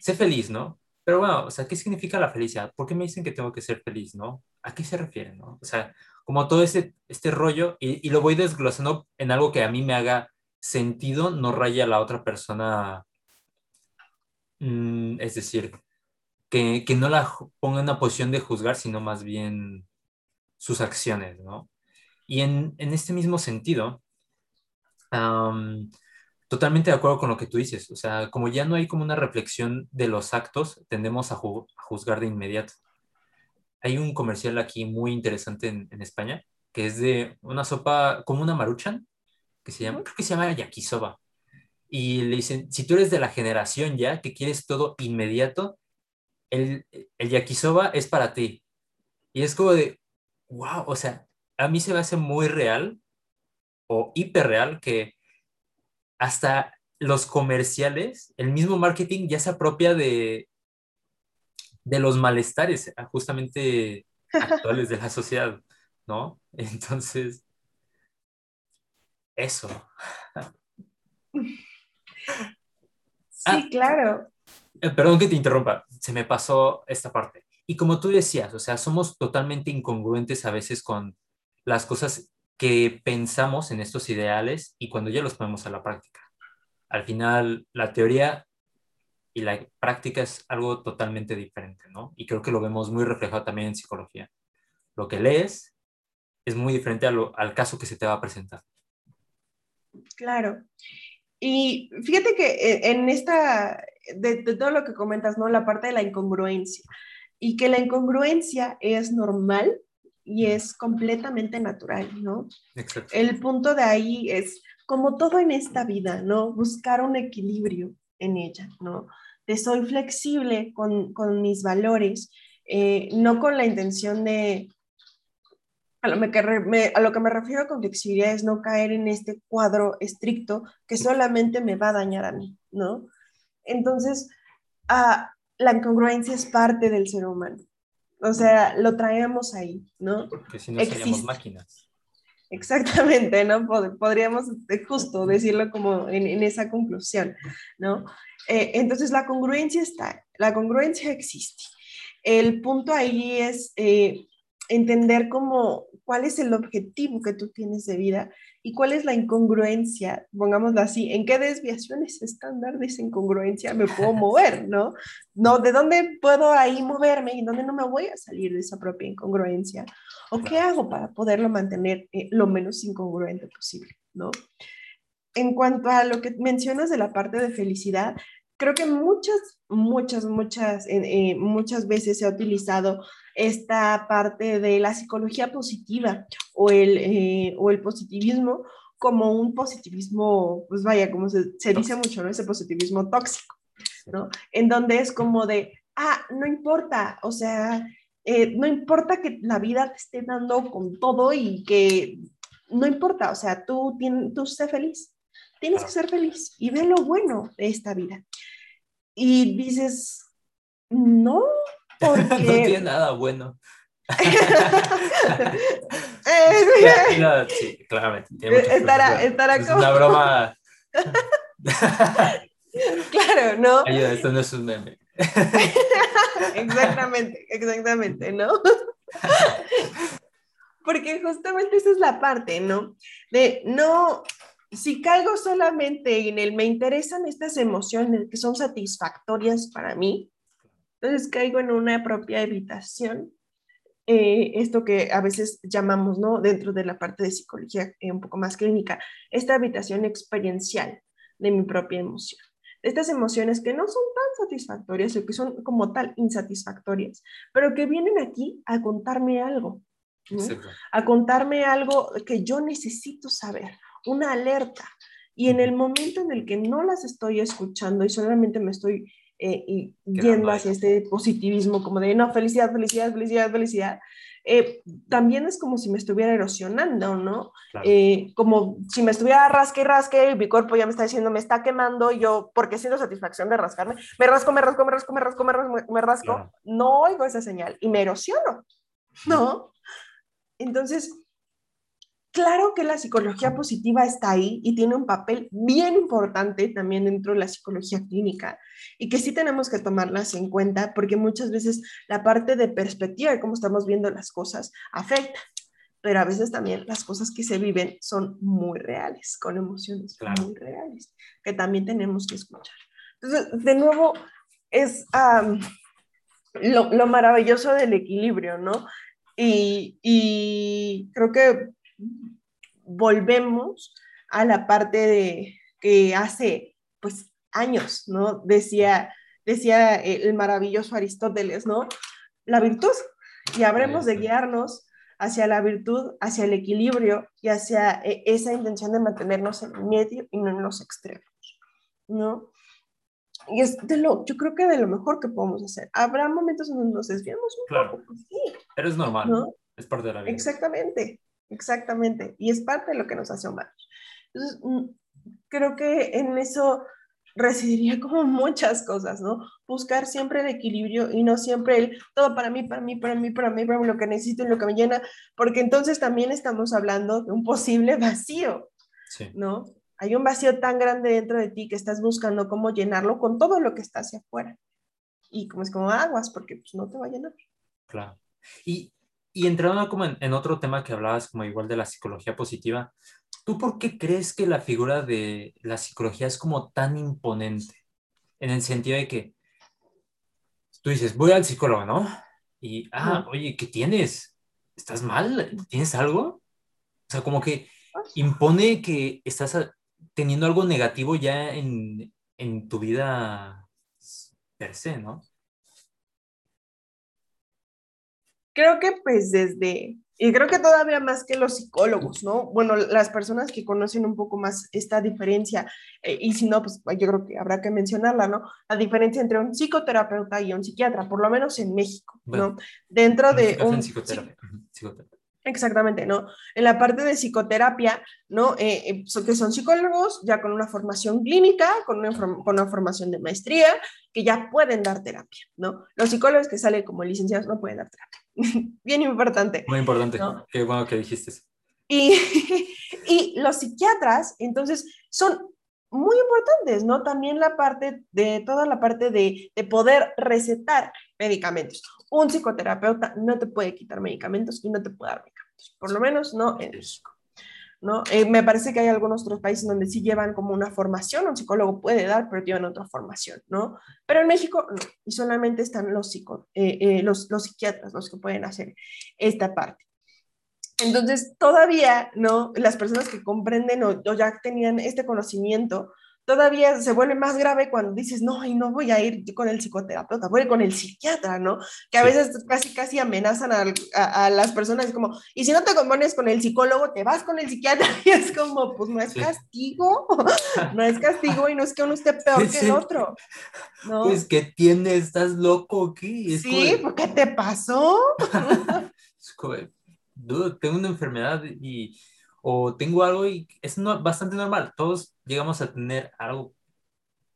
sé feliz, ¿no? Pero bueno, o sea, ¿qué significa la felicidad? ¿Por qué me dicen que tengo que ser feliz, no? ¿A qué se refiere, no? O sea, como todo este, este rollo, y, lo voy desglosando en algo que a mí me haga sentido, no raya a la otra persona, mm, es decir, que, que, no la ponga en una posición de juzgar, sino más bien sus acciones, ¿no? Y en, en este mismo sentido, Totalmente de acuerdo con lo que tú dices. O sea, como ya no hay como una reflexión de los actos, tendemos a juzgar de inmediato. Hay un comercial aquí muy interesante en, en, España, que es de una sopa como una maruchan, que se llama, creo que se llama yakisoba. Y le dicen, si tú eres de la generación ya que quieres todo inmediato, el, el yakisoba es para ti. Y es como de, wow, o sea, a mí se me hace muy real o hiperreal que hasta los comerciales, el mismo marketing ya se apropia de, de los malestares ah, justamente actuales de la sociedad, ¿no? Entonces, eso. Sí, ah, claro. Eh, perdón que te interrumpa, se me pasó esta parte. Y como tú decías, o sea, somos totalmente incongruentes a veces con las cosas que pensamos en estos ideales y cuando ya los ponemos a la práctica. Al final, la teoría y la práctica es algo totalmente diferente, ¿no? Y creo que lo vemos muy reflejado también en psicología. Lo que lees es muy diferente al caso que se te va a presentar. Claro. Y fíjate que eh, en esta, de, de, todo lo que comentas, ¿no? La parte de la incongruencia. Y que la incongruencia es normal y es completamente natural, ¿no? Exacto. El punto de ahí es como todo en esta vida, ¿no? Buscar un equilibrio en ella, ¿no? De soy flexible con, con mis valores, eh, no con la intención de, a lo, que me, a lo que me refiero con flexibilidad es no caer en este cuadro estricto que solamente me va a dañar a mí, ¿no? Entonces, ah, la incongruencia es parte del ser humano. O sea, lo traemos ahí, ¿no? Porque si no seríamos máquinas. Exactamente, ¿no? Podríamos eh, justo decirlo como en, en esa conclusión, ¿no? Eh, entonces, la congruencia está, la congruencia existe. El punto ahí es eh, entender cómo, cuál es el objetivo que tú tienes de vida y cuál es la incongruencia, pongámoslo así, en qué desviaciones estándar de esa incongruencia me puedo mover, ¿no? No, ¿de dónde puedo ahí moverme y dónde no me voy a salir de esa propia incongruencia? ¿O qué hago para poderlo mantener eh, lo menos incongruente posible, ¿no? En cuanto a lo que mencionas de la parte de felicidad, creo que muchas, muchas, muchas, eh, muchas veces se ha utilizado esta parte de la psicología positiva o el, eh, o el positivismo como un positivismo, pues vaya, como se, se dice mucho, ¿no? Ese positivismo tóxico, ¿no? En donde es como de, ah, no importa, o sea, eh, no importa que la vida te esté dando con todo y que no importa, o sea, tú, tienes, tú sé feliz, tienes que ser feliz y ve lo bueno de esta vida. Y dices, no, porque... no tiene nada bueno. sí, claramente. estará, estará es una broma. claro, ¿no? Ayuda, esto no es un meme. exactamente, exactamente, ¿no? Porque justamente esa es la parte, ¿no? De no, si caigo solamente en el me interesan estas emociones que son satisfactorias para mí, entonces caigo en una propia evitación. Eh, esto que a veces llamamos, ¿no? Dentro de la parte de psicología eh, un poco más clínica, esta habitación experiencial de mi propia emoción. Estas emociones que no son tan satisfactorias o que son como tal insatisfactorias, pero que vienen aquí a contarme algo, a contarme algo que yo necesito saber, una alerta. Y en el momento en el que no las estoy escuchando y solamente me estoy eh, yendo hacia este positivismo como de, no, felicidad, felicidad, felicidad, felicidad, eh, también es como si me estuviera erosionando, ¿no? Eh, como si me estuviera rasque y rasque y mi cuerpo ya me está diciendo, me está quemando y yo, porque siento satisfacción de rascarme, me rasco, me rasco, me rasco, me rasco, me rasco, me rasco, no oigo esa señal y me erosiono, ¿no? Entonces, Claro que la psicología positiva está ahí y tiene un papel bien importante también dentro de la psicología clínica y que sí tenemos que tomarlas en cuenta porque muchas veces la parte de perspectiva de cómo estamos viendo las cosas afecta, pero a veces también las cosas que se viven son muy reales, con emociones muy reales, que también tenemos que escuchar. Entonces, de nuevo, es lo, lo, maravilloso del equilibrio, ¿no? Y, y creo que volvemos a la parte de que hace pues años, ¿no? Decía, decía el maravilloso Aristóteles, ¿no? La virtud, y habremos de guiarnos hacia la virtud, hacia el equilibrio y hacia eh, esa intención de mantenernos en el medio y no en los extremos, ¿no? Y es de lo, yo creo que de lo mejor que podemos hacer. Habrá momentos en donde nos desviamos un poco, pues sí. Pero es normal, ¿no? Es parte de la vida. Exactamente, Exactamente, y es parte de lo que nos hace humanos. Entonces, mm, creo que en eso residiría como muchas cosas, ¿no? Buscar siempre el equilibrio y no siempre el todo para mí, para mí, para mí, para mí, para mí, lo que necesito y lo que me llena, porque entonces también estamos hablando de un posible vacío, ¿no? Hay un vacío tan grande dentro de ti que estás buscando cómo llenarlo con todo lo que está hacia afuera. Y como es como aguas, porque pues no te va a llenar. Claro. Y, y entrando como en, otro tema que hablabas, como igual de la psicología positiva, ¿tú por qué crees que la figura de la psicología es como tan imponente? En el sentido de que tú dices, voy al psicólogo, ¿no? Y, ah, oye, ¿qué tienes? ¿Estás mal? ¿Tienes algo? O sea, como que impone que estás teniendo algo negativo ya en, en tu vida per se, ¿no? Creo que pues desde, Y creo que todavía más que los psicólogos, ¿no? Bueno, las personas que conocen un poco más esta diferencia, eh, y si no, pues yo creo que habrá que mencionarla, ¿no? La diferencia entre un psicoterapeuta y un psiquiatra, por lo menos en México, ¿no? Dentro de un... Psicoterapia. Exactamente, ¿no? En la parte de psicoterapia, ¿no? Eh, eh, que son psicólogos ya con una formación clínica, con una, con una, formación de maestría, que ya pueden dar terapia, ¿no? Los psicólogos que salen como licenciados no pueden dar terapia. Bien importante. Muy importante. Qué bueno que dijiste eso. Y, y los psiquiatras, entonces, son muy importantes, ¿no? También la parte de, toda la parte de, de poder recetar medicamentos un psicoterapeuta no te puede quitar medicamentos y no te puede dar medicamentos, por lo menos no en México. ¿no? Eh, me parece que hay algunos otros países donde sí llevan como una formación, un psicólogo puede dar, pero llevan otra formación, ¿no? Pero en México no, y solamente están los, psico, eh, eh, los, los psiquiatras los que pueden hacer esta parte. Entonces, todavía, ¿no? Las personas que comprenden o, o ya tenían este conocimiento, todavía se vuelve más grave cuando dices, no, y no voy a ir con el psicoterapeuta, voy con el psiquiatra, ¿no? Que a veces casi, casi amenazan a, a, las personas como, y si no te compones con el psicólogo, te vas con el psiquiatra, y es como, pues no es castigo, no es castigo y no es que uno esté peor que el otro, ¿no? Pues que tienes, estás loco aquí. sí, ¿por ¿qué te pasó? es como, tengo una enfermedad y o tengo algo y es bastante normal. Todos llegamos a tener algo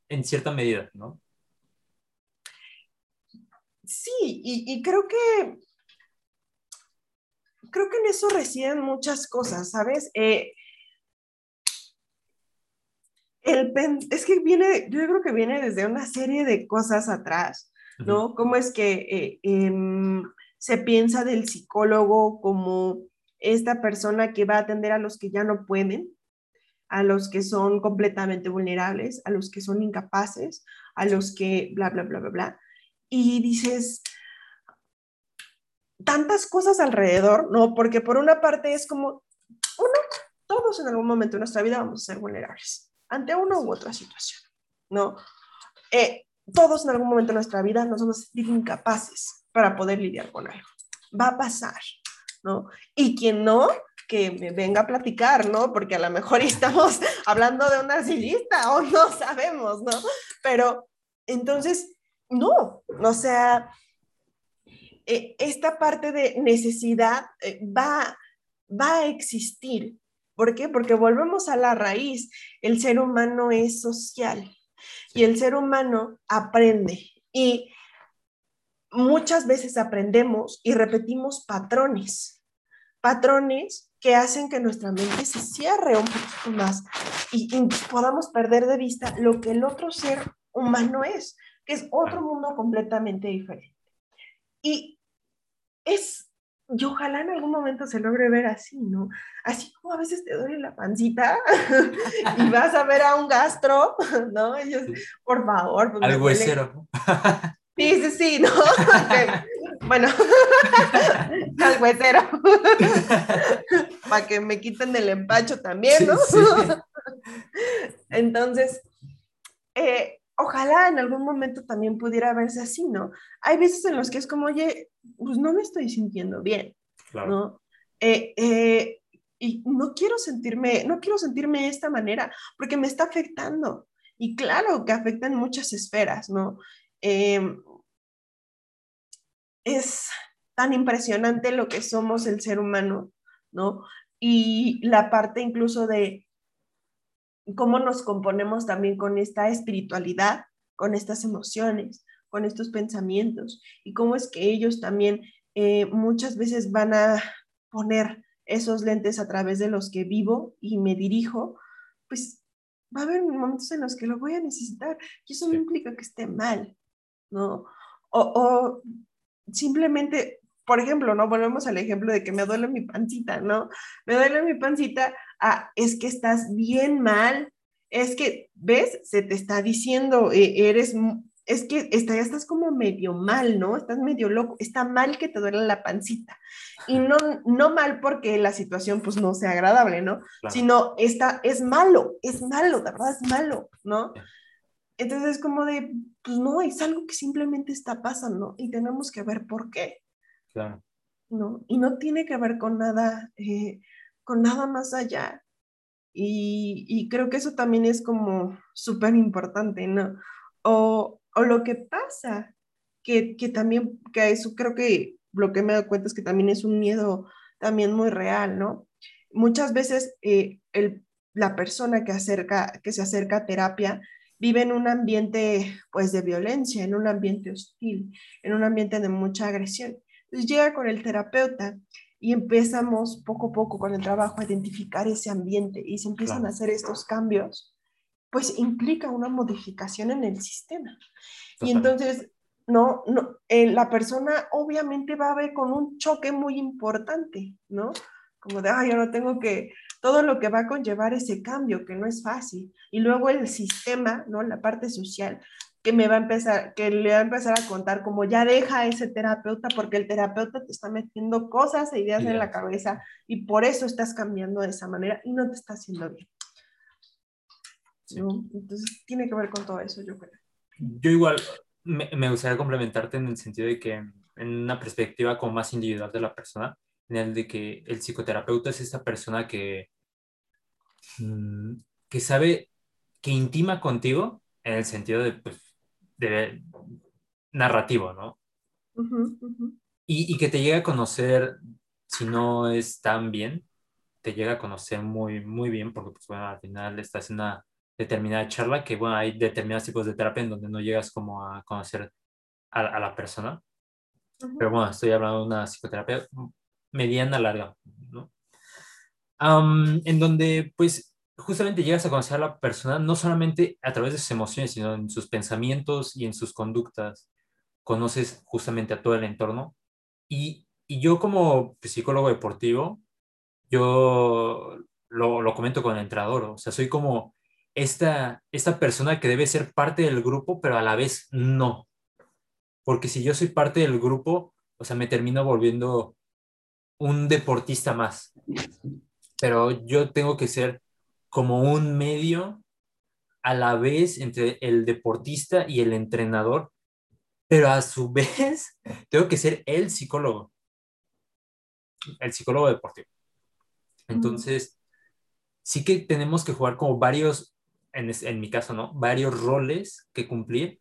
en cierta medida, ¿no? Sí, y, creo que creo que en eso residen muchas cosas, ¿sabes? Eh, el es que viene, yo creo que viene desde una serie de cosas atrás, ¿no? Cómo es que eh, em, se piensa del psicólogo como esta persona que va a atender a los que ya no pueden, a los que son completamente vulnerables, a los que son incapaces, a los que bla, bla, bla, bla, bla. Y dices, tantas cosas alrededor, ¿no? Porque por una parte es como, uno, todos en algún momento de nuestra vida vamos a ser vulnerables ante una u otra situación, ¿no? Eh, todos en algún momento de nuestra vida nos vamos a sentir incapaces para poder lidiar con algo. Va a pasar, ¿no? Y quien no, que venga a platicar, ¿no? Porque a lo mejor estamos hablando de una narcisista o no sabemos, ¿no? Pero entonces, no, o sea, eh, esta parte de necesidad eh, va, va a existir. ¿Por qué? Porque volvemos a la raíz. El ser humano es social y el ser humano aprende. Y muchas veces aprendemos y repetimos patrones, patrones que hacen que nuestra mente se cierre un poquito más y, podamos perder de vista lo que el otro ser humano es, que es otro mundo completamente diferente. Y es, y ojalá en algún momento se logre ver así, ¿no? Así como a veces te duele la pancita y vas a ver a un gastro, ¿no? Ellos, por favor. Al huesero. Sí, sí, sí, ¿no? bueno, al huesero. Para que me quiten el empacho también, ¿no? Entonces, eh, ojalá en algún momento también pudiera verse así, ¿no? Hay veces en los que es como, oye, pues no me estoy sintiendo bien, ¿no? Eh, eh, y no quiero sentirme, no quiero sentirme de esta manera porque me está afectando. Y claro que afecta en muchas esferas, ¿no? Em, es tan impresionante lo que somos el ser humano, ¿no? Y la parte incluso de cómo nos componemos también con esta espiritualidad, con estas emociones, con estos pensamientos, y cómo es que ellos también eh, muchas veces van a poner esos lentes a través de los que vivo y me dirijo, pues va a haber momentos en los que lo voy a necesitar y eso no implica que esté mal, ¿no? O, simplemente, por ejemplo, ¿no? Volvemos al ejemplo de que me duele mi pancita, ¿no? Me duele mi pancita, ah, es que estás bien mal, es que, ¿ves? Se te está diciendo, eh, eres, es que está, ya estás como medio mal, ¿no? Estás medio loco, está mal que te duele la pancita. Y no, no mal porque la situación pues no sea agradable, ¿no? Sino está, es malo, es malo, de verdad es malo, ¿no? Entonces es como de, pues no, es algo que simplemente está pasando y tenemos que ver por qué. Claro. ¿no? Y no tiene que ver con nada, eh, con nada más allá. Y, y, creo que eso también es como súper importante, ¿no? O, o, lo que pasa, que, que, también, que eso creo que lo que me he dado cuenta es que también es un miedo también muy real, ¿no? Muchas veces eh, el, la persona que, acerca, que se acerca a terapia vive en un ambiente pues de violencia, en un ambiente hostil, en un ambiente de mucha agresión. Entonces llega con el terapeuta y empezamos poco a poco con el trabajo a identificar ese ambiente y se empiezan a hacer estos cambios, pues implica una modificación en el sistema. Y entonces, no, no, eh, la persona obviamente va a ver con un choque muy importante, ¿no? Como de, ay, yo no tengo que, todo lo que va a conllevar ese cambio, que no es fácil. Y luego el sistema, ¿no? La parte social, que me va a empezar, que le va a empezar a contar como ya deja a ese terapeuta porque el terapeuta te está metiendo cosas e ideas en la cabeza y por eso estás cambiando de esa manera y no te está haciendo bien. Entonces tiene que ver con todo eso, yo creo. Yo igual me, me, gustaría complementarte en el sentido de que en una perspectiva como más individual de la persona, en el de que el psicoterapeuta es esta persona que, mm, que sabe, que intima contigo en el sentido de, pues, de narrativo, ¿no? Y, y, que te llega a conocer, si no es tan bien, te llega a conocer muy, muy bien, porque pues bueno, al final estás en una determinada charla, que bueno, hay determinados tipos de terapia en donde no llegas como a conocer a, a la persona. Pero bueno, estoy hablando de una psicoterapia mediana, larga, ¿no? En donde pues justamente llegas a conocer a la persona no solamente a través de sus emociones, sino en sus pensamientos y en sus conductas. Conoces justamente a todo el entorno. Y, y yo como psicólogo deportivo, yo lo, lo, comento con el entrenador, o sea, soy como esta, esta persona que debe ser parte del grupo, pero a la vez no. Porque si yo soy parte del grupo, o sea, me termino volviendo un deportista más. Pero yo tengo que ser como un medio a la vez entre el deportista y el entrenador, pero a su vez tengo que ser el psicólogo, el psicólogo deportivo. Entonces, sí que tenemos que jugar como varios, en, en mi caso, ¿no? Varios roles que cumplir,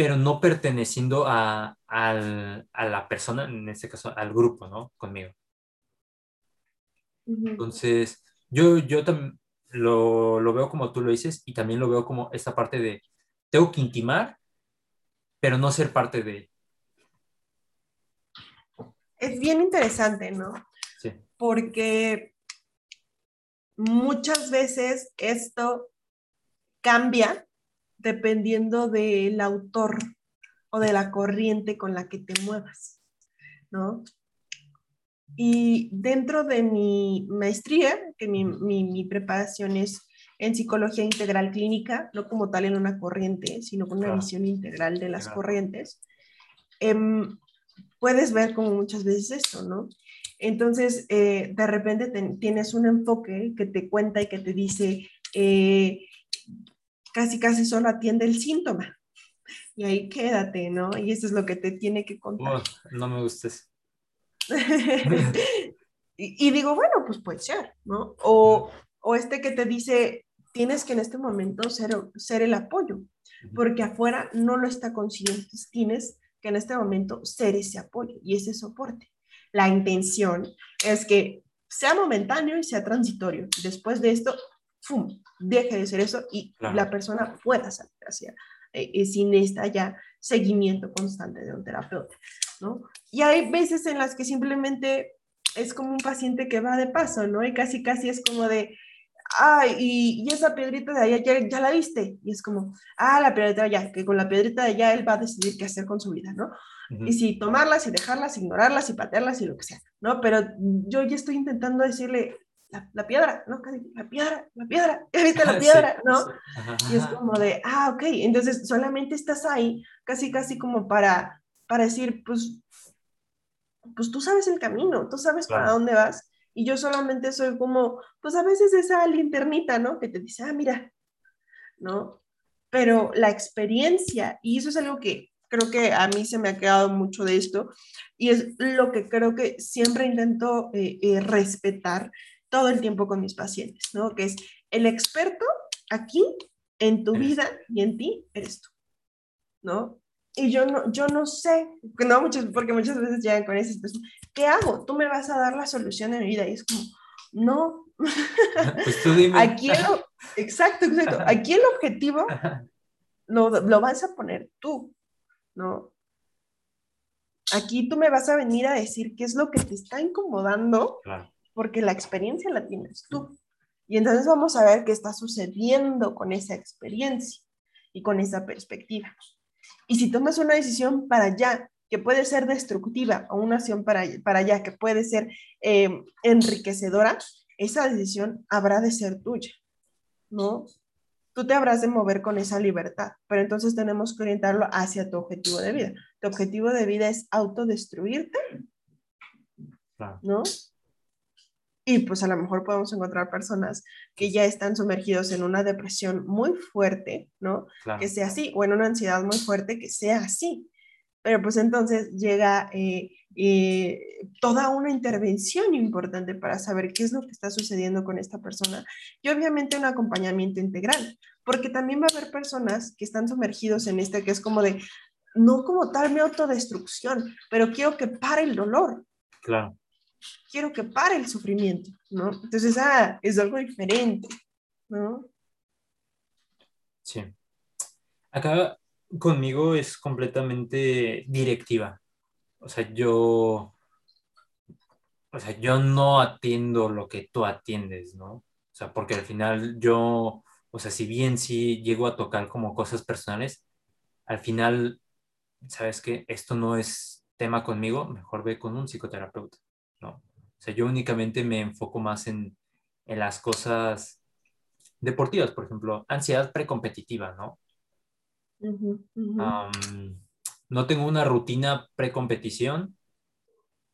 pero no perteneciendo a, a, a la persona, en este caso, al grupo, ¿no? Conmigo. Entonces, yo, yo también lo, lo, veo como tú lo dices y también lo veo como esta parte de tengo que intimar, pero no ser parte de Es bien interesante, ¿no? Sí. Porque muchas veces esto cambia dependiendo del autor o de la corriente con la que te muevas, ¿no? Y dentro de mi maestría, que mi, mi, preparación es en psicología integral clínica, no como tal en una corriente, sino con una visión integral de las corrientes, eh, puedes ver como muchas veces esto, ¿no? Entonces, eh, de repente tienes un enfoque que te cuenta y que te dice, eh, casi, casi solo atiende el síntoma. Y ahí quédate, ¿no? Y eso es lo que te tiene que contar. no me gustes. y, digo, bueno, pues puede ser, ¿no? O, o, este que te dice, tienes que en este momento ser, ser el apoyo, porque afuera no lo está consiguiendo, tienes que en este momento ser ese apoyo y ese soporte. La intención es que sea momentáneo y sea transitorio. Después de esto, ¡fum! deje de ser eso y la persona pueda salir hacia, eh, eh, sin esta ya seguimiento constante de un terapeuta. ¿no? Y hay veces en las que simplemente es como un paciente que va de paso, ¿no? Y casi, casi es como de, ay, y, y esa piedrita de allá, ya, ya, la viste. Y es como, ah, la piedrita de allá, que con la piedrita de allá él va a decidir qué hacer con su vida, ¿no? Y si tomarlas y dejarlas, ignorarlas y patearlas y lo que sea, ¿no? Pero yo ya estoy intentando decirle, la, la piedra, ¿no? La piedra, la piedra, ¿ya viste la piedra, no? Y es como de, ah, ok, entonces solamente estás ahí, casi, casi como para para decir, pues, pues tú sabes el camino, tú sabes para dónde vas. Y yo solamente soy como, pues a veces esa linternita, ¿no? Que te dice, ah, mira, ¿no? Pero la experiencia, y eso es algo que Creo que a mí se me ha quedado mucho de esto y es lo que creo que siempre intento eh, eh, respetar todo el tiempo con mis pacientes, ¿no? Que es el experto aquí en tu vida y en ti eres tú, ¿no? Y yo no, yo no sé, no muchos, porque muchas veces llegan con esas personas, ¿qué hago? Tú me vas a dar la solución de mi vida y es como, no. Pues tú dime. Aquí exacto, exacto. Aquí el objetivo lo, lo vas a poner tú, ¿no? Aquí tú me vas a venir a decir qué es lo que te está incomodando, porque la experiencia la tienes tú. Y entonces vamos a ver qué está sucediendo con esa experiencia y con esa perspectiva. Y si tomas una decisión para allá, que puede ser destructiva, o una acción para, para allá, que puede ser eh, enriquecedora, esa decisión habrá de ser tuya, ¿no? Tú te habrás de mover con esa libertad, pero entonces tenemos que orientarlo hacia tu objetivo de vida. Tu objetivo de vida es autodestruirte, ¿no? Y pues a lo mejor podemos encontrar personas que ya están sumergidos en una depresión muy fuerte, ¿no? Que sea así, o en una ansiedad muy fuerte, que sea así. Pero pues entonces llega eh, eh, toda una intervención importante para saber qué es lo que está sucediendo con esta persona y obviamente un acompañamiento integral, porque también va a haber personas que están sumergidos en este que es como de, no como tal mi autodestrucción, pero quiero que pare el dolor. Claro. Quiero que pare el sufrimiento, ¿no? Entonces, ah, es algo diferente, ¿no? Sí. Acá conmigo es completamente directiva. O sea, yo, o sea, yo no atiendo lo que tú atiendes, ¿no? O sea, porque al final yo, o sea, si bien sí llego a tocar como cosas personales, al final, ¿sabes qué? Esto no es tema conmigo, mejor ve con un psicoterapeuta. O sea, yo únicamente me enfoco más en, en las cosas deportivas, por ejemplo, ansiedad precompetitiva, ¿no? no tengo una rutina precompetición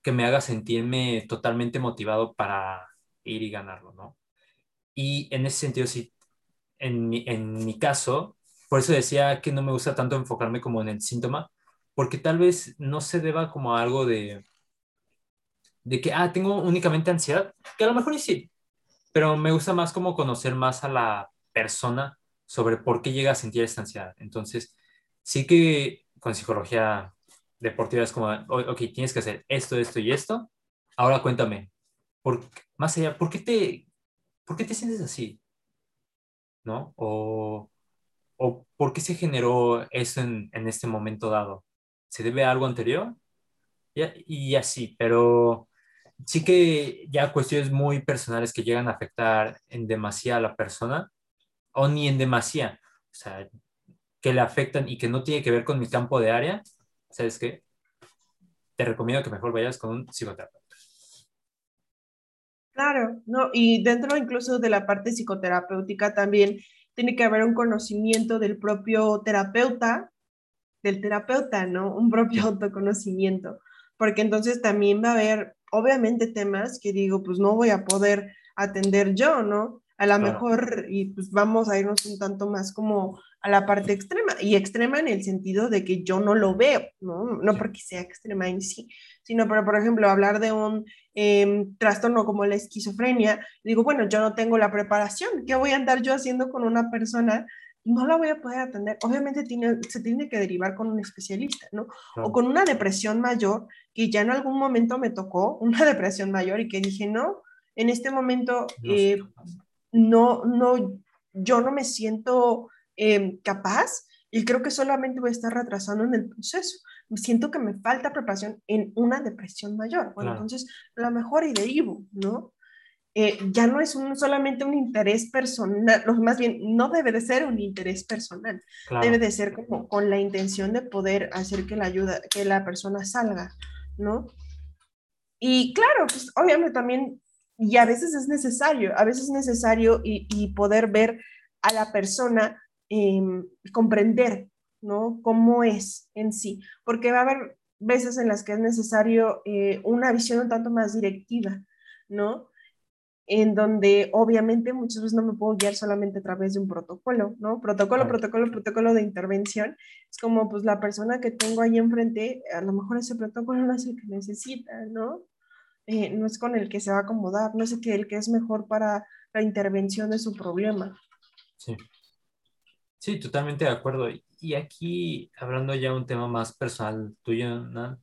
que me haga sentirme totalmente motivado para ir y ganarlo, ¿no? Y en ese sentido, sí, en mi, en mi caso, por eso decía que no me gusta tanto enfocarme como en el síntoma, porque tal vez no se deba como a algo de, de que, ah, tengo únicamente ansiedad, que a lo mejor sí, pero me gusta más como conocer más a la persona sobre por qué llega a sentir esta ansiedad. Entonces, sí que con psicología deportiva es como, ok, tienes que hacer esto, esto y esto. Ahora cuéntame, por, más allá, ¿por qué te, por qué te sientes así? ¿No? O, o ¿por qué se generó eso en, en este momento dado? ¿Se debe a algo anterior? Y, y así, pero sí que ya cuestiones muy personales que llegan a afectar en demasía a la persona, o ni en demasía, o sea, que le afectan y que no tiene que ver con mi campo de área, ¿sabes qué? Te recomiendo que mejor vayas con un psicoterapeuta. Claro, no, y dentro incluso de la parte psicoterapéutica también tiene que haber un conocimiento del propio terapeuta, del terapeuta, ¿no? Un propio autoconocimiento, porque entonces también va a haber, obviamente, temas que digo, pues no voy a poder atender yo, ¿no? a lo mejor, y pues vamos a irnos un tanto más como a la parte extrema, y extrema en el sentido de que yo no lo veo, ¿no? No porque sea extrema en sí, sino, pero, por ejemplo, hablar de un em, trastorno como la esquizofrenia, digo, bueno, yo no tengo la preparación, ¿qué voy a andar yo haciendo con una persona? No la voy a poder atender. Obviamente tiene, se tiene que derivar con un especialista, ¿no? O con una depresión mayor, que ya en algún momento me tocó una depresión mayor y que dije, no, en este momento eh, no, no, yo no me siento em, capaz y creo que solamente voy a estar retrasando en el proceso. Siento que me falta preparación en una depresión mayor. Bueno, entonces, la mejor y derivo, ¿no? Eh, ya no es un, solamente un interés personal, más bien, no debe de ser un interés personal, debe de ser como con la intención de poder hacer que la ayuda, que la persona salga, ¿no? Y claro, pues obviamente también y a veces es necesario, a veces es necesario y, poder ver a la persona, em, comprender, ¿no? Cómo es en sí, porque va a haber veces en las que es necesario eh, una visión un tanto más directiva, ¿no? En donde obviamente muchas veces no me puedo guiar solamente a través de un protocolo, ¿no? Protocolo, protocolo, protocolo de intervención. Es como pues la persona que tengo ahí enfrente, a lo mejor ese protocolo no es el que necesita, ¿no? Eh, no es con el que se va a acomodar, no es el que, el que es mejor para la intervención de su problema. Sí. Sí, totalmente de acuerdo. Y aquí, hablando ya un tema más personal tuyo, ¿no?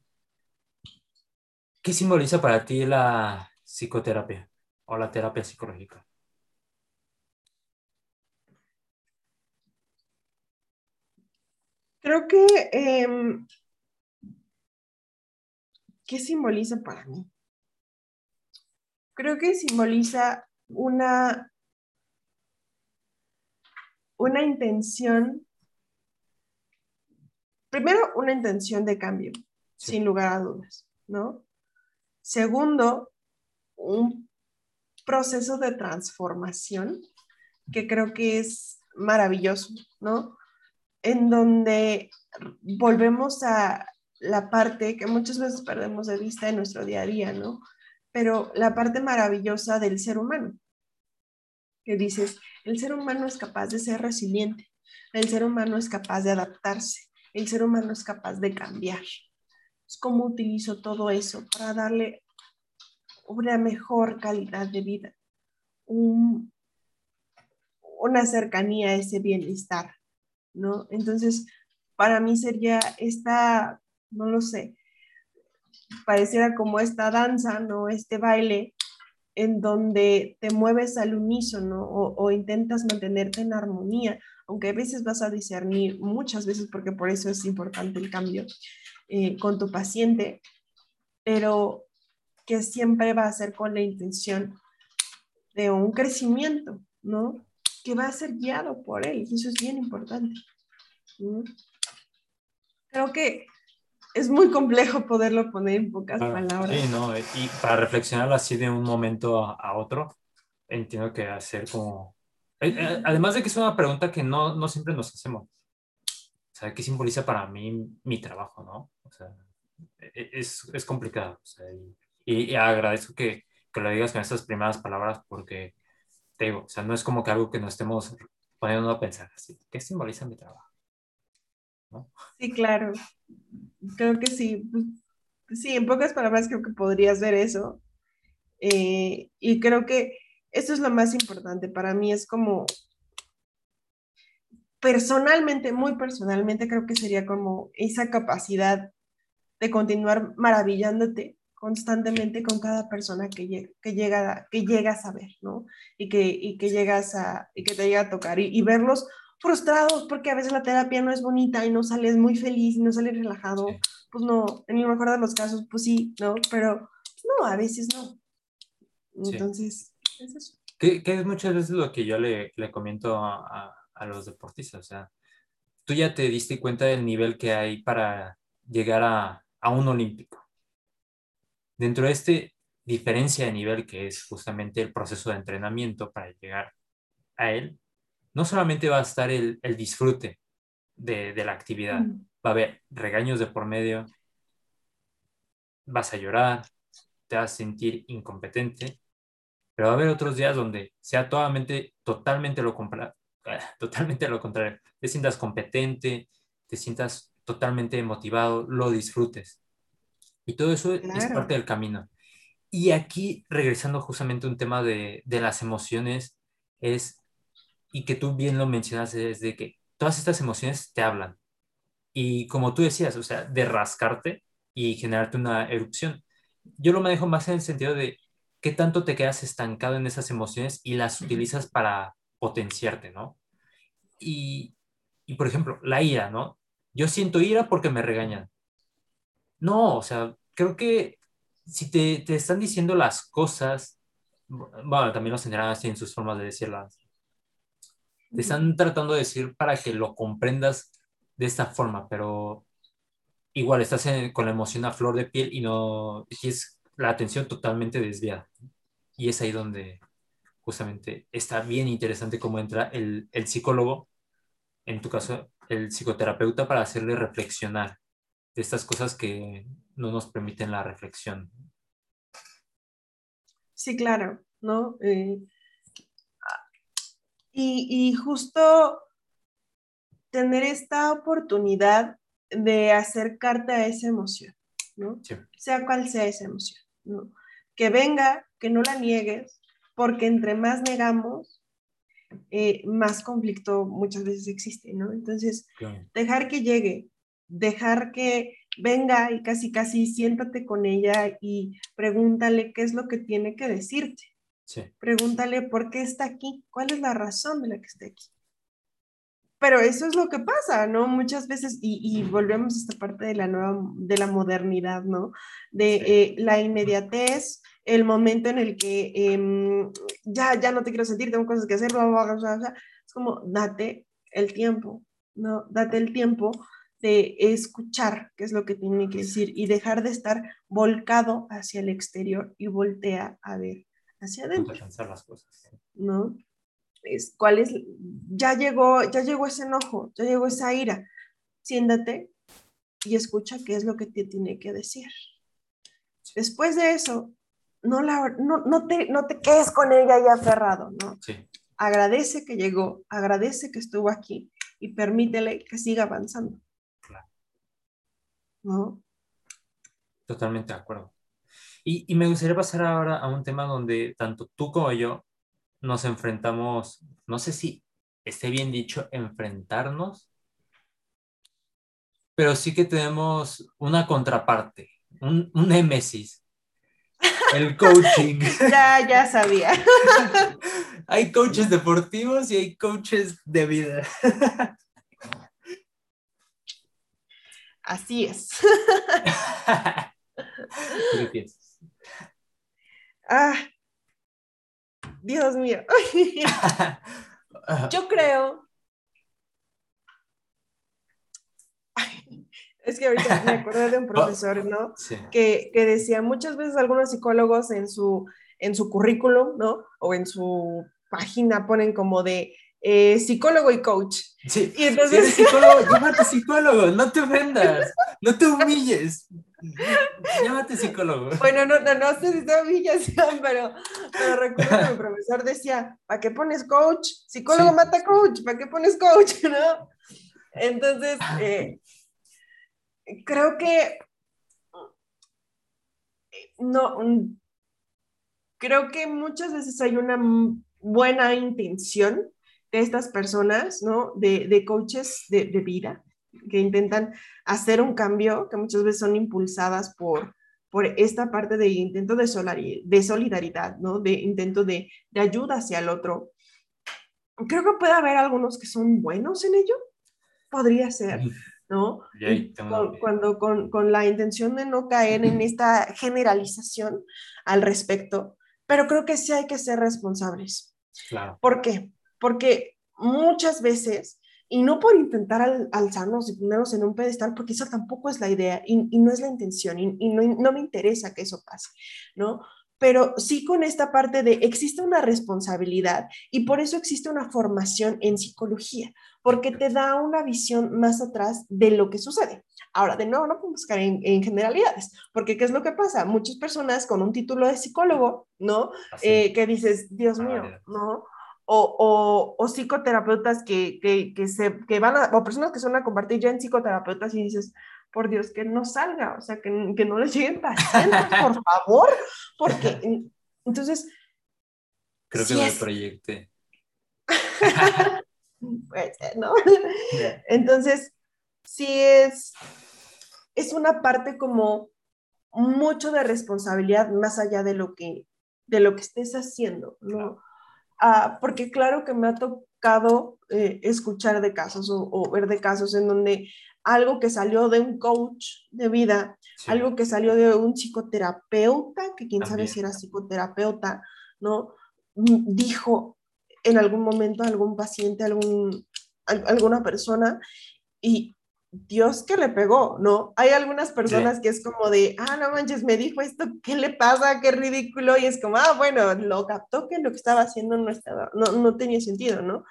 ¿qué simboliza para ti la psicoterapia o la terapia psicológica? Creo que, em, ¿qué simboliza para mí? Creo que simboliza una, una intención, primero una intención de cambio, sin lugar a dudas, ¿no? Segundo, un proceso de transformación que creo que es maravilloso, ¿no? En donde volvemos a la parte que muchas veces perdemos de vista en nuestro día a día, ¿no? Pero la parte maravillosa del ser humano, que dices, el ser humano es capaz de ser resiliente, el ser humano es capaz de adaptarse, el ser humano es capaz de cambiar. Es cómo utilizo todo eso para darle una mejor calidad de vida, una cercanía a ese bienestar, ¿no? Entonces, para mí sería esta, no lo sé, pareciera como esta danza, ¿no? Este baile en donde te mueves al unísono o, intentas mantenerte en armonía, aunque a veces vas a discernir, muchas veces, porque por eso es importante el cambio eh, con tu paciente, pero que siempre va a ser con la intención de un crecimiento, ¿no? Que va a ser guiado por él, y eso es bien importante. Creo que es muy complejo poderlo poner en pocas palabras. Sí, ¿no? Y para reflexionarlo así de un momento a, otro, entiendo que hacer como... Eh, eh, además de que es una pregunta que no, no siempre nos hacemos. O sea, ¿qué simboliza para mí mi trabajo, no? O sea, e, e, es, es complicado. O sea, y, y, agradezco que, que, lo digas con estas primeras palabras porque, te digo, o sea, no es como que algo que nos estemos poniendo a pensar así. ¿Qué simboliza mi trabajo? ¿No? Sí, claro. Creo que sí. Sí, en pocas palabras creo que podrías ver eso. Eh, y creo que esto es lo más importante. Para mí es como, personalmente, muy personalmente, creo que sería como esa capacidad de continuar maravillándote constantemente con cada persona que llega, que llega, que llegas a ver, ¿no? Y que, y que llegas a, y que te llega a tocar y, y verlos frustrados porque a veces la terapia no es bonita y no sales muy feliz y no sales relajado, pues no, en el mejor de los casos, pues sí, ¿no? Pero no, a veces no. Entonces, es eso. Que, que, es muchas veces lo que yo le, le comento a, a, los deportistas, o sea, tú ya te diste cuenta del nivel que hay para llegar a, a un olímpico. Dentro de este diferencia de nivel que es justamente el proceso de entrenamiento para llegar a él, no solamente va a estar el, el disfrute de, de, la actividad, mm. va a haber regaños de por medio, vas a llorar, te vas a sentir incompetente, pero va a haber otros días donde sea totalmente, totalmente, lo, totalmente lo contrario, te sientas competente, te sientas totalmente motivado, lo disfrutes. Y todo eso claro. es parte del camino. Y aquí, regresando justamente a un tema de, de las emociones, es y que tú bien lo mencionas, es de que todas estas emociones te hablan. Y como tú decías, o sea, de rascarte y generarte una erupción. Yo lo manejo más en el sentido de qué tanto te quedas estancado en esas emociones y las utilizas para potenciarte, ¿no? Y, y por ejemplo, la ira, ¿no? Yo siento ira porque me regañan. No, o sea, creo que si te, te están diciendo las cosas, bueno, también los generales tienen sus formas de decirlas, te están tratando de decir para que lo comprendas de esta forma, pero igual estás en, con la emoción a flor de piel y no tienes la atención totalmente desviada. Y es ahí donde justamente está bien interesante cómo entra el, el psicólogo, en tu caso el psicoterapeuta, para hacerle reflexionar de estas cosas que no nos permiten la reflexión. Sí, claro. ¿no? Eh, y, y justo tener esta oportunidad de acercarte a esa emoción, ¿no? Sea cual sea esa emoción, ¿no? Que venga, que no la niegues, porque entre más negamos, eh, más conflicto muchas veces existe, ¿no? Entonces, dejar que llegue, dejar que venga y casi, casi siéntate con ella y pregúntale qué es lo que tiene que decirte. Pregúntale por qué está aquí, cuál es la razón de la que está aquí. Pero eso es lo que pasa, ¿no? Muchas veces, y, volvemos a esta parte de la nueva, de la modernidad, ¿no? De eh, la inmediatez, el momento en el que em, ya, ya no te quiero sentir, tengo cosas que hacer, es como date el tiempo, ¿no? Date el tiempo de escuchar qué es lo que tiene que decir y dejar de estar volcado hacia el exterior y voltea a ver hacia adentro. las cosas. ¿No? es, cuál es, ya llegó, ya llegó ese enojo, ya llegó esa ira. Siéntate y escucha qué es lo que te tiene que decir. Después de eso, no, la, no, te, no te quedes con ella ya aferrado, ¿no? Agradece que llegó, agradece que estuvo aquí y permítele que siga avanzando. ¿No? Totalmente de acuerdo. Y, y, me gustaría pasar ahora a un tema donde tanto tú como yo nos enfrentamos, no sé si esté bien dicho, enfrentarnos, pero sí que tenemos una contraparte, un, un némesis, el coaching. ya, ya sabía. hay coaches deportivos y hay coaches de vida. Así es. ¿Qué piensas? Ah, Dios mío. Yo creo. Es que ahorita me acordé de un oh, profesor, ¿no? Que, que, decía muchas veces algunos psicólogos en su, en su currículum, ¿no? O en su página ponen como de eh, psicólogo y coach. Sí, y entonces... eres psicólogo, llámate psicólogo, no te ofendas, no te humilles. Llámate psicólogo. Bueno, no, no, no sé si es humillación, pero, pero recuerdo que mi profesor decía, ¿para qué pones coach? Psicólogo mata coach, ¿para qué pones coach? ¿No? Entonces, eh, creo que no, creo que muchas veces hay una buena intención estas personas, ¿no? De, de coaches de, de vida, que intentan hacer un cambio, que muchas veces son impulsadas por, por esta parte de intento de, de solidaridad, ¿no? De intento de, de ayuda hacia el otro. Creo que puede haber algunos que son buenos en ello, podría ser, ¿no? cuando con, con, la intención de no caer en esta generalización al respecto, pero creo que sí hay que ser responsables. Claro. ¿Por qué? Porque muchas veces y no por intentar alzarnos y ponernos en un pedestal, porque eso tampoco es la idea y, no es la intención y, no, me interesa que eso pase, ¿no? Pero sí con esta parte de existe una responsabilidad y por eso existe una formación en psicología, porque te da una visión más atrás de lo que sucede. Ahora, de nuevo, no podemos buscar en, en, generalidades, porque ¿qué es lo que pasa? Muchas personas con un título de psicólogo, ¿no? Eh, que dices, Dios mío, ¿no? O, o, psicoterapeutas que, que, que, se, que van a, o personas que son a compartir ya en psicoterapeutas y dices, por Dios, que no salga, o sea, que, que no les lleguen pacientes, por favor, porque entonces... Creo que no es... ser, ¿no? Entonces, sí es, es una parte como mucho de responsabilidad más allá de lo que, de lo que estés haciendo, ¿no? Ah, porque claro que me ha tocado eh, escuchar de casos o, ver de casos en donde algo que salió de un coach de vida, algo que salió de un psicoterapeuta, que quién sabe si era psicoterapeuta, ¿no? Mm, dijo en algún momento a algún paciente, algún, alguna persona, y Dios que le pegó, ¿no? Hay algunas personas que es como de, ah, no manches, me dijo esto, ¿qué le pasa? Qué ridículo. Y es como, ah, bueno, lo captó que lo que estaba haciendo no, estaba, no, no tenía sentido, ¿no?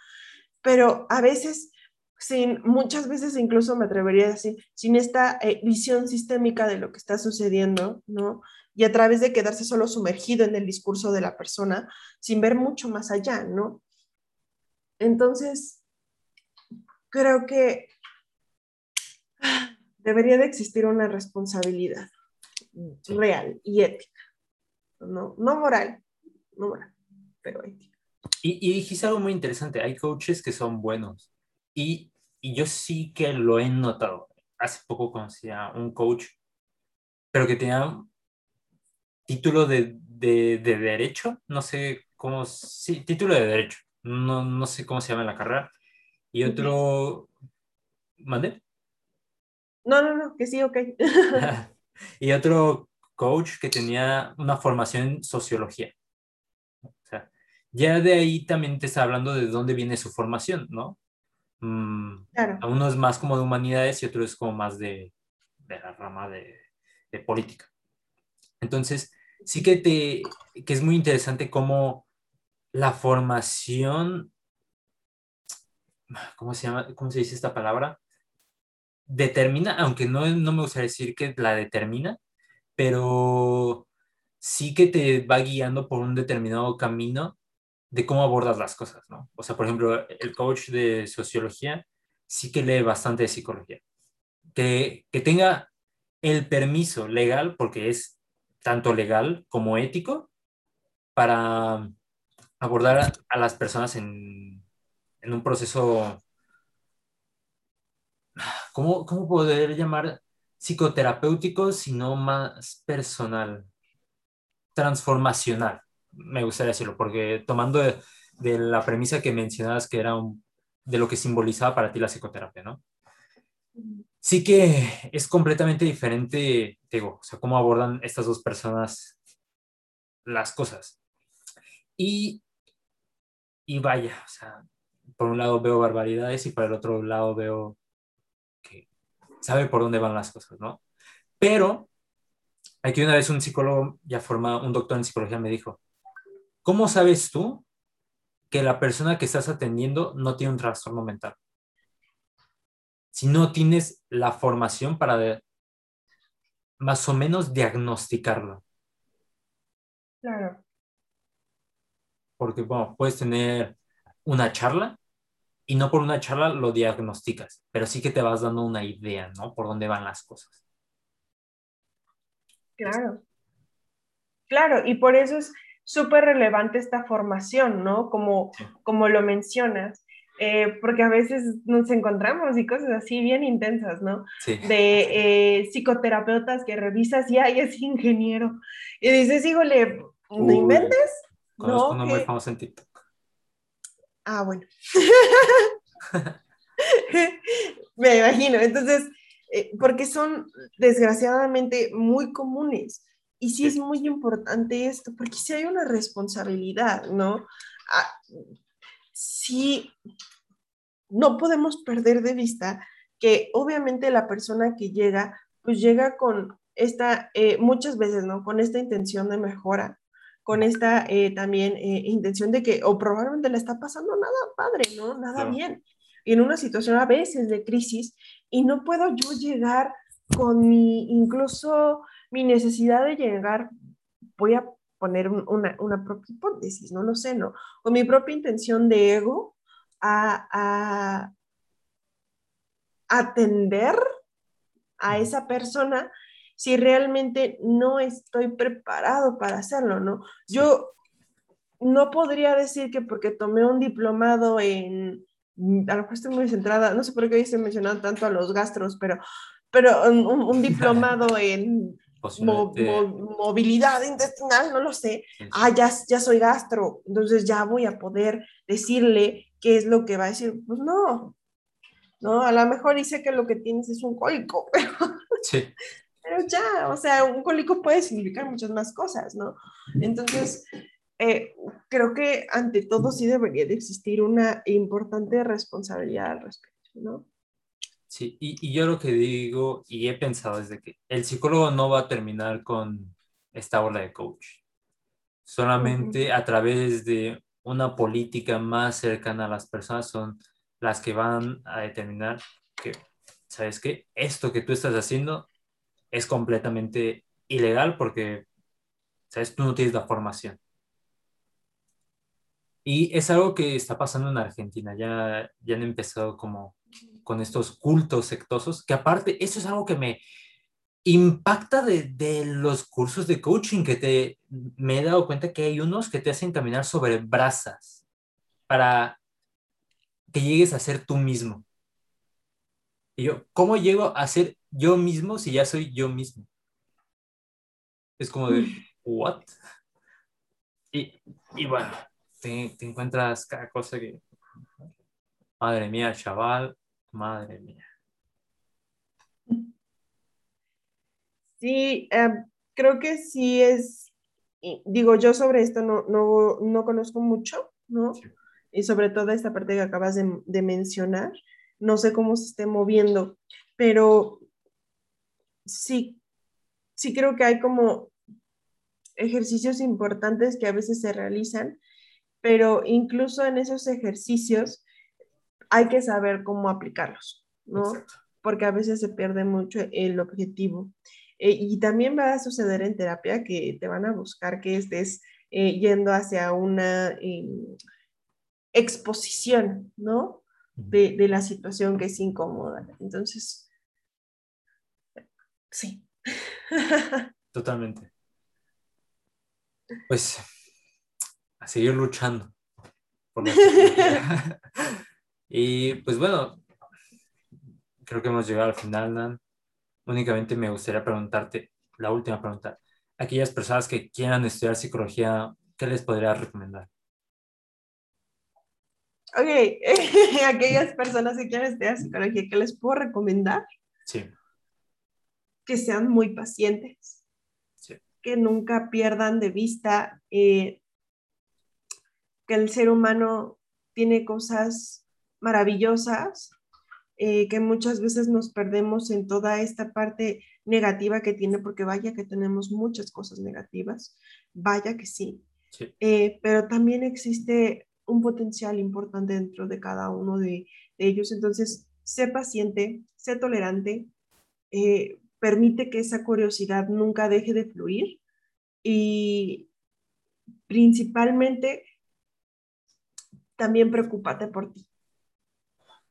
Pero a veces, sin, muchas veces incluso me atrevería a decir, sin esta eh, visión sistémica de lo que está sucediendo, ¿no? y a través de quedarse solo sumergido en el discurso de la persona sin ver mucho más allá, ¿no? Entonces, creo que debería de existir una responsabilidad real y ética, no, no moral, no moral, pero ética. Y, y dijiste algo muy interesante, hay coaches que son buenos y, y yo sí que lo he notado. Hace poco conocí a un coach, pero que tenía título de, de, de derecho, no sé cómo, sí, título de derecho, no, no sé cómo se llama la carrera, y otro, ¿mande? No, no, no, que sí, ok. y otro coach que tenía una formación en sociología. O sea, ya de ahí también te está hablando de dónde viene su formación, ¿no? Mm, claro. Uno es más como de humanidades y otro es como más de, de la rama de, de, política. Entonces, sí que, te, que es muy interesante cómo la formación, ¿cómo se llama? ¿Cómo se dice esta palabra? Determina, aunque no, no me gustaría decir que la determina, pero sí que te va guiando por un determinado camino de cómo abordas las cosas, ¿no? O sea, por ejemplo, el coach de sociología sí que lee bastante de psicología. Que, que tenga el permiso legal, porque es tanto legal como ético, para abordar a, a las personas en, en un proceso ¿cómo, cómo poder llamar psicoterapéutico, sino más personal, transformacional? Me gustaría decirlo, porque tomando de, de la premisa que mencionabas que era un, de lo que simbolizaba para ti la psicoterapia, ¿no? Sí que es completamente diferente, digo, o sea, cómo abordan estas dos personas las cosas. Y, y vaya, o sea, por un lado veo barbaridades y por el otro lado veo sabe por dónde van las cosas, ¿no? Pero aquí una vez un psicólogo ya formado, un doctor en psicología me dijo, ¿cómo sabes tú que la persona que estás atendiendo no tiene un trastorno mental? Si no tienes la formación para de, más o menos diagnosticarlo. Claro. Porque, bueno, puedes tener una charla y no por una charla lo diagnosticas, pero sí que te vas dando una idea, ¿no? Por dónde van las cosas. Claro. Claro, y por eso es súper relevante esta formación, ¿no? Como, sí. como lo mencionas, eh, porque a veces nos encontramos y cosas así bien intensas, ¿no? Sí. De eh, psicoterapeutas que revisas y ay, es ingeniero. Y dices, híjole, ¿no inventes? Conozco no, uno muy famoso en TikTok. Ah, bueno. Me imagino. Entonces, eh, porque son desgraciadamente muy comunes. Y sí es muy importante esto, porque sí hay una responsabilidad, ¿no? Ah, sí, no podemos perder de vista que obviamente la persona que llega, pues llega con esta, eh, muchas veces, ¿no? Con esta intención de mejora, con esta eh, también eh, intención de que, o probablemente le está pasando nada padre, ¿no? Nada no. bien. Y en una situación a veces de crisis, y no puedo yo llegar con mi, incluso mi necesidad de llegar, voy a poner una, una propia hipótesis, no lo sé, ¿no? Con mi propia intención de ego a, a atender a esa persona si realmente no estoy preparado para hacerlo, ¿no? Yo no podría decir que porque tomé un diplomado en, a lo mejor estoy muy centrada, no sé por qué hoy estoy mencionando tanto a los gastros, pero, pero un, un diplomado en mo, mo, movilidad intestinal, no lo sé, ah, ya, ya soy gastro, entonces ya voy a poder decirle qué es lo que va a decir, pues no, no, a lo mejor dice que lo que tienes es un cólico, pero... Sí. Pero ya, o sea, un cólico puede significar muchas más cosas, ¿no? Entonces, eh, creo que ante todo sí debería de existir una importante responsabilidad al respecto, ¿no? Sí, y, y, yo lo que digo y he pensado es de que el psicólogo no va a terminar con esta ola de coach. Solamente uh -huh. a través de una política más cercana a las personas son las que van a determinar que, ¿sabes qué? Esto que tú estás haciendo es completamente ilegal porque ¿sabes? Tú no tienes la formación. Y es algo que está pasando en Argentina, ya, ya han empezado como con estos cultos sectosos, que aparte, eso es algo que me impacta de, de, los cursos de coaching, que te, me he dado cuenta que hay unos que te hacen caminar sobre brasas para que llegues a ser tú mismo. Y yo, ¿cómo llego a ser yo mismo si ya soy yo mismo? Es como de, ¿what? Y, y bueno, te, te encuentras cada cosa que, madre mía, chaval, madre mía. Sí, em, creo que sí es, digo, yo sobre esto no, no, no conozco mucho, ¿no? Y sobre todo esta parte que acabas de, de, mencionar, no sé cómo se esté moviendo, pero sí, sí creo que hay como ejercicios importantes que a veces se realizan, pero incluso en esos ejercicios hay que saber cómo aplicarlos, ¿no? Exacto. Porque a veces se pierde mucho el objetivo. Eh, y también va a suceder en terapia que te van a buscar que estés eh, yendo hacia una eh, exposición, ¿no? De, de, la situación que es incómoda. Entonces, sí. Totalmente. Pues a seguir luchando. Por y pues bueno, creo que hemos llegado al final, Nan únicamente me gustaría preguntarte la última pregunta. Aquellas personas que quieran estudiar psicología, ¿qué les podría recomendar? Ok, aquellas personas que quieran estudiar psicología, ¿qué les puedo recomendar? Sí. Que sean muy pacientes. Sí. Que nunca pierdan de vista eh, que el ser humano tiene cosas maravillosas eh, que muchas veces nos perdemos en toda esta parte negativa que tiene, porque vaya que tenemos muchas cosas negativas, vaya que sí, sí. Eh, pero también existe un potencial importante dentro de cada uno de, de ellos. Entonces, sé paciente, sé tolerante, eh, permite que esa curiosidad nunca deje de fluir y principalmente también preocúpate por ti.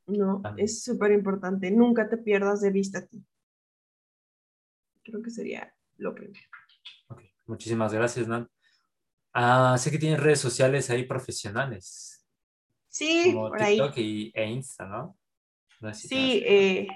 No, es súper importante. Nunca te pierdas de vista a ti. Creo que sería lo primero. Okay. Muchísimas gracias, Nan. Ah, sé que tienes redes sociales ahí profesionales. Sí, como por TikTok ahí. Y, e Insta, ¿no? no si sí, eh,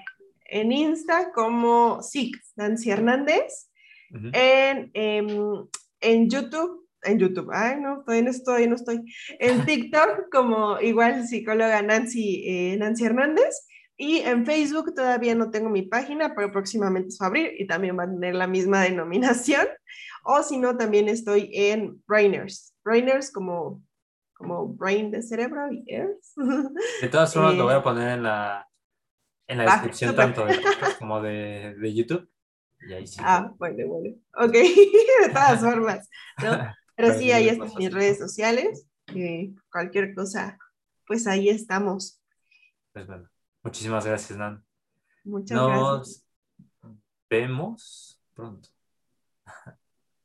en Insta como sí, Nancy Hernández. Uh -huh. en, en, en YouTube en YouTube, ay no, todavía no estoy, no estoy, en TikTok como igual psicóloga Nancy, eh, Nancy Hernández y en Facebook todavía no tengo mi página, pero próximamente se va a abrir y también va a tener la misma denominación, o si no, también estoy en Brainers, Brainers como, como Brain de cerebro y Earth. De todas formas eh, lo voy a poner en la, en la descripción ah, tanto de como de, de YouTube. Y ahí sí. Ah, bueno, bueno. Ok, de todas formas. ¿no? Pero sí, ahí están mis redes sociales. Eh, cualquier cosa, pues ahí estamos. Pues bueno, muchísimas gracias, Nan. Muchas Nos gracias. vemos pronto.